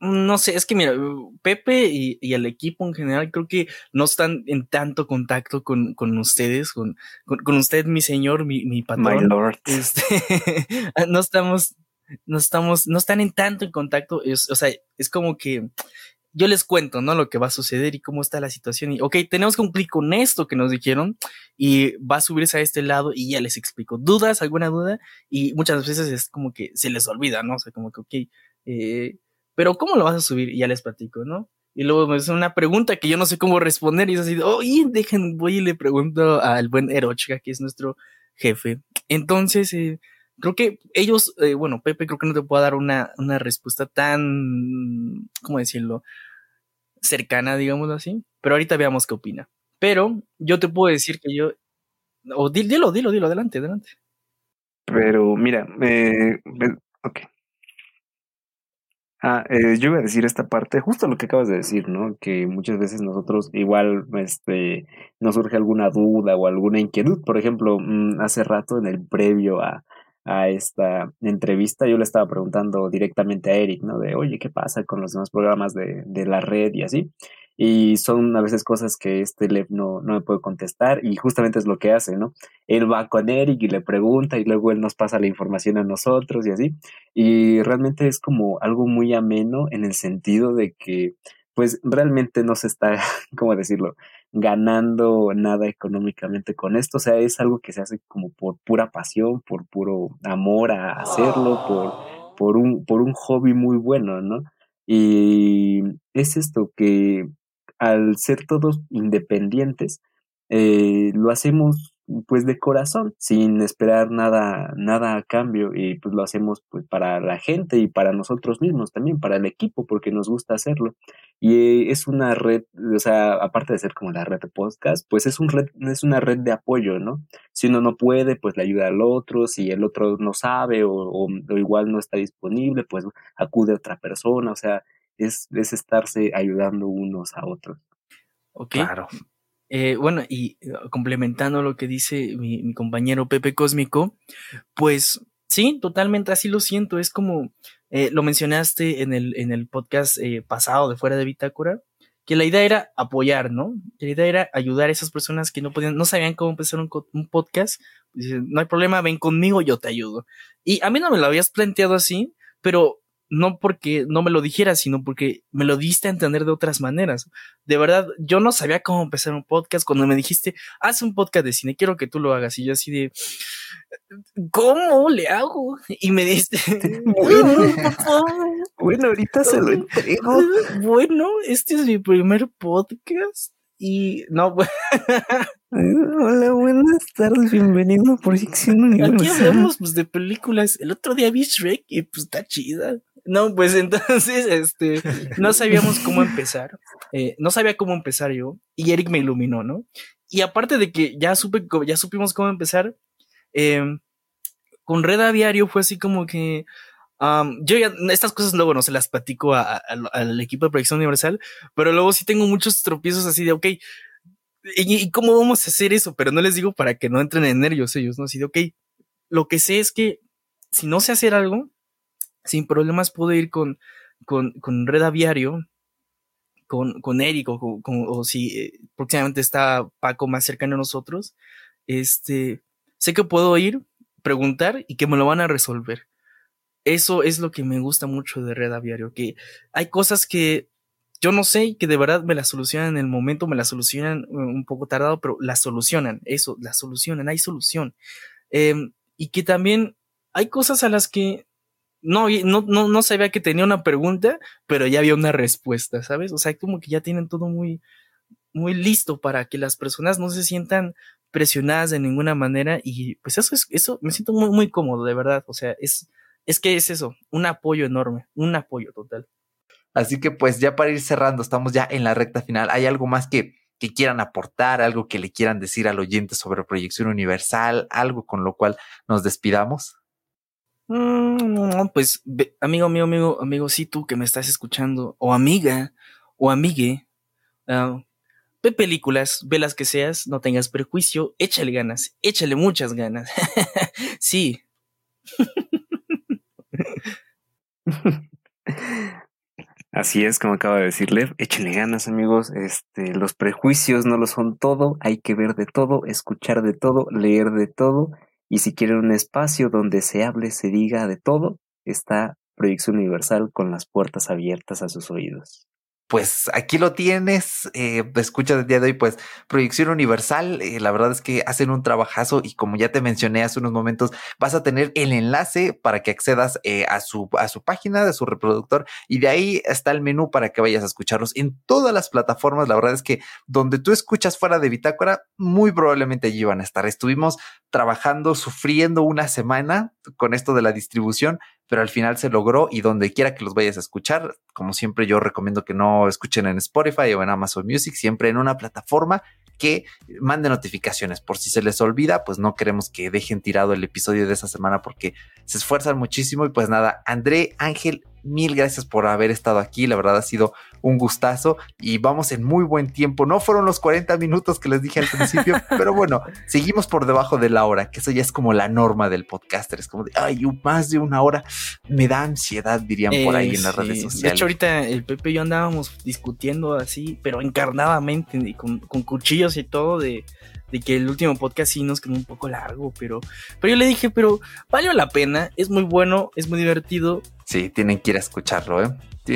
no sé, es que mira, Pepe y, el equipo en general creo que no están en tanto contacto con, con ustedes, con, con, usted, mi señor, mi, mi patrón. My lord. Este, no estamos, no estamos, no están en tanto en contacto. Es, o sea, es como que yo les cuento, ¿no? Lo que va a suceder y cómo está la situación. Y, ok, tenemos que cumplir con esto que nos dijeron y va a subirse a este lado y ya les explico. ¿Dudas? ¿Alguna duda? Y muchas veces es como que se les olvida, ¿no? O sea, como que, ok, eh, pero ¿cómo lo vas a subir? Y ya les platico, ¿no? Y luego me hace una pregunta que yo no sé cómo responder y es así, oye, dejen, voy y le pregunto al buen Erochka, que es nuestro jefe. Entonces, eh, creo que ellos, eh, bueno, Pepe creo que no te puedo dar una, una respuesta tan, ¿cómo decirlo? Cercana, digámoslo así. Pero ahorita veamos qué opina. Pero yo te puedo decir que yo, o dilo, dilo, dilo, adelante, adelante. Pero mira, eh, ok. Ah, eh, yo iba a decir esta parte, justo lo que acabas de decir, ¿no? Que muchas veces nosotros igual, este, nos surge alguna duda o alguna inquietud. Por ejemplo, mm, hace rato en el previo a, a esta entrevista, yo le estaba preguntando directamente a Eric, ¿no? De, oye, ¿qué pasa con los demás programas de, de la red y así? Y son a veces cosas que este Lev no, no me puede contestar y justamente es lo que hace, ¿no? Él va con Eric y le pregunta y luego él nos pasa la información a nosotros y así. Y realmente es como algo muy ameno en el sentido de que pues realmente no se está, ¿cómo decirlo?, ganando nada económicamente con esto. O sea, es algo que se hace como por pura pasión, por puro amor a hacerlo, por, por, un, por un hobby muy bueno, ¿no? Y es esto que al ser todos independientes, eh, lo hacemos pues de corazón, sin esperar nada, nada a cambio, y pues lo hacemos pues para la gente y para nosotros mismos también, para el equipo, porque nos gusta hacerlo. Y es una red, o sea, aparte de ser como la red de podcast, pues es un red, es una red de apoyo, ¿no? Si uno no puede, pues le ayuda al otro, si el otro no sabe o, o igual no está disponible, pues acude a otra persona, o sea, es, es estarse ayudando unos a otros. Ok. Claro. Eh, bueno, y eh, complementando lo que dice mi, compañero Pepe Cósmico, pues sí, totalmente así lo siento. Es como eh, lo mencionaste en el, en el podcast pasado de Fuera de Bitácora, que la idea era apoyar, ¿no? Que la idea era ayudar a esas personas que no podían, no sabían cómo empezar un, un podcast. Dicen, no hay problema, ven conmigo, yo te ayudo. Y a mí no me lo habías planteado así, pero no porque no me lo dijeras, sino porque me lo diste a entender de otras maneras. De verdad, yo no sabía cómo empezar un podcast cuando me dijiste, haz un podcast de cine, quiero que tú lo hagas. Y yo así de, ¿cómo le hago? Y me diste, bueno, ahorita se lo entrego. Bueno, este es mi primer podcast. Y no, Hola, buenas tardes, bienvenido a Proyección Universal. Aquí hablamos pues, de películas. El otro día vi Shrek y pues está chida. No, pues entonces, este, no sabíamos cómo empezar. Eh, no sabía cómo empezar yo. Y Eric me iluminó, ¿no? Y aparte de que ya supe, ya supimos cómo empezar, em, con Red Aviario fue así como que, yo ya, estas cosas luego no se las platico al equipo de proyección universal, pero luego sí tengo muchos tropiezos así de, ok, ¿y, cómo vamos a hacer eso? Pero no les digo para que no entren en nervios ellos, ¿no? Así de, ok, lo que sé es que si no sé hacer algo, sin problemas puedo ir con, con, con Red Aviario, con, con Eric o, o si eh, próximamente está Paco más cercano a nosotros, este, sé que puedo ir, preguntar y que me lo van a resolver. Eso es lo que me gusta mucho de Red Aviario, que hay cosas que yo no sé que de verdad me las solucionan en el momento, me las solucionan eh, un poco tardado, pero las solucionan, eso, las solucionan, hay solución. Em, y que también hay cosas a las que no, no, no, sabía que tenía una pregunta, pero ya había una respuesta, ¿sabes? O sea, como que ya tienen todo muy, muy listo para que las personas no se sientan presionadas de ninguna manera y pues eso es, eso me siento muy, muy cómodo, de verdad. O sea, es, es que es eso, un apoyo enorme, un apoyo total. Así que pues ya para ir cerrando, estamos ya en la recta final. ¿Hay algo más que, que quieran aportar, algo que le quieran decir al oyente sobre proyección universal, algo con lo cual nos despidamos? Mm, pues amigo, amigo, amigo, amigo, sí tú que me estás escuchando, o amiga, o amigue, uh, ve películas, ve las que seas, no tengas prejuicio, échale ganas, échale muchas ganas. sí. Así es, como acaba de decirle, échenle ganas amigos, este, los prejuicios no lo son todo, hay que ver de todo, escuchar de todo, leer de todo, y si quieren un espacio donde se hable, se diga de todo, está Proyección Universal con las puertas abiertas a sus oídos pues aquí lo tienes, eh, escucha del día de hoy, pues Proyección Universal, eh, la verdad es que hacen un trabajazo y como ya te mencioné hace unos momentos, vas a tener el enlace para que accedas eh, a, su, a su página, de su reproductor y de ahí está el menú para que vayas a escucharlos en todas las plataformas. La verdad es que donde tú escuchas fuera de Bitácora, muy probablemente allí van a estar. Estuvimos trabajando, sufriendo una semana con esto de la distribución, pero al final se logró y donde quiera que los vayas a escuchar, como siempre yo recomiendo que no escuchen en Spotify o en Amazon Music, siempre en una plataforma que mande notificaciones. Por si se les olvida, pues no queremos que dejen tirado el episodio de esta semana porque se esfuerzan muchísimo. Y pues nada, André, Ángel, mil gracias por haber estado aquí. La verdad ha sido un gustazo y vamos en muy buen tiempo. No fueron los 40 minutos que les dije al principio, pero bueno, seguimos por debajo de la hora, que eso ya es como la norma del podcaster. Es como de, ay, más de una hora me da ansiedad, dirían por ahí en las Eh, redes sociales. De hecho, ahorita el Pepe y yo andábamos discutiendo así, pero encarnadamente, y con, con cuchillos y todo, de, de que el último podcast sí nos quedó un poco largo, pero, pero yo le dije, pero valió la pena, es muy bueno, es muy divertido. Sí, tienen que ir a escucharlo, ¿eh?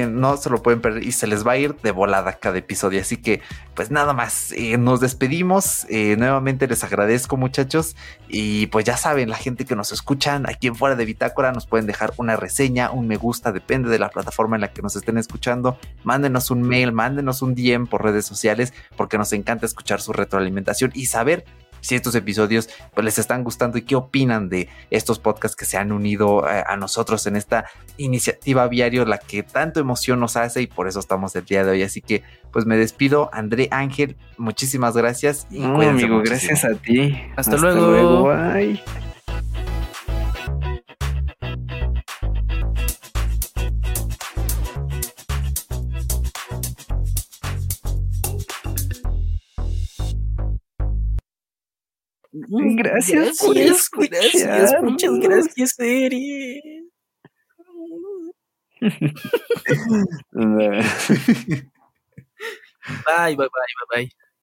No se lo pueden perder y se les va a ir de volada cada episodio. Así que, pues nada más, eh, nos despedimos. Eh, nuevamente les agradezco, muchachos. Y pues ya saben, la gente que nos escuchan aquí en Fuera de Bitácora nos pueden dejar una reseña, un me gusta, depende de la plataforma en la que nos estén escuchando. Mándenos un mail, mándenos un DM por redes sociales, porque nos encanta escuchar su retroalimentación y saber si estos episodios pues, les están gustando y qué opinan de estos podcasts que se han unido eh, a nosotros en esta iniciativa Viario, la que tanto emoción nos hace y por eso estamos el día de hoy. Así que pues me despido, André Ángel, muchísimas gracias y No, amigo, muchísimo. gracias a ti. Hasta luego. Bye. Gracias por gracias, gracias, muchas gracias, Eri. Bye, bye, bye, bye, bye.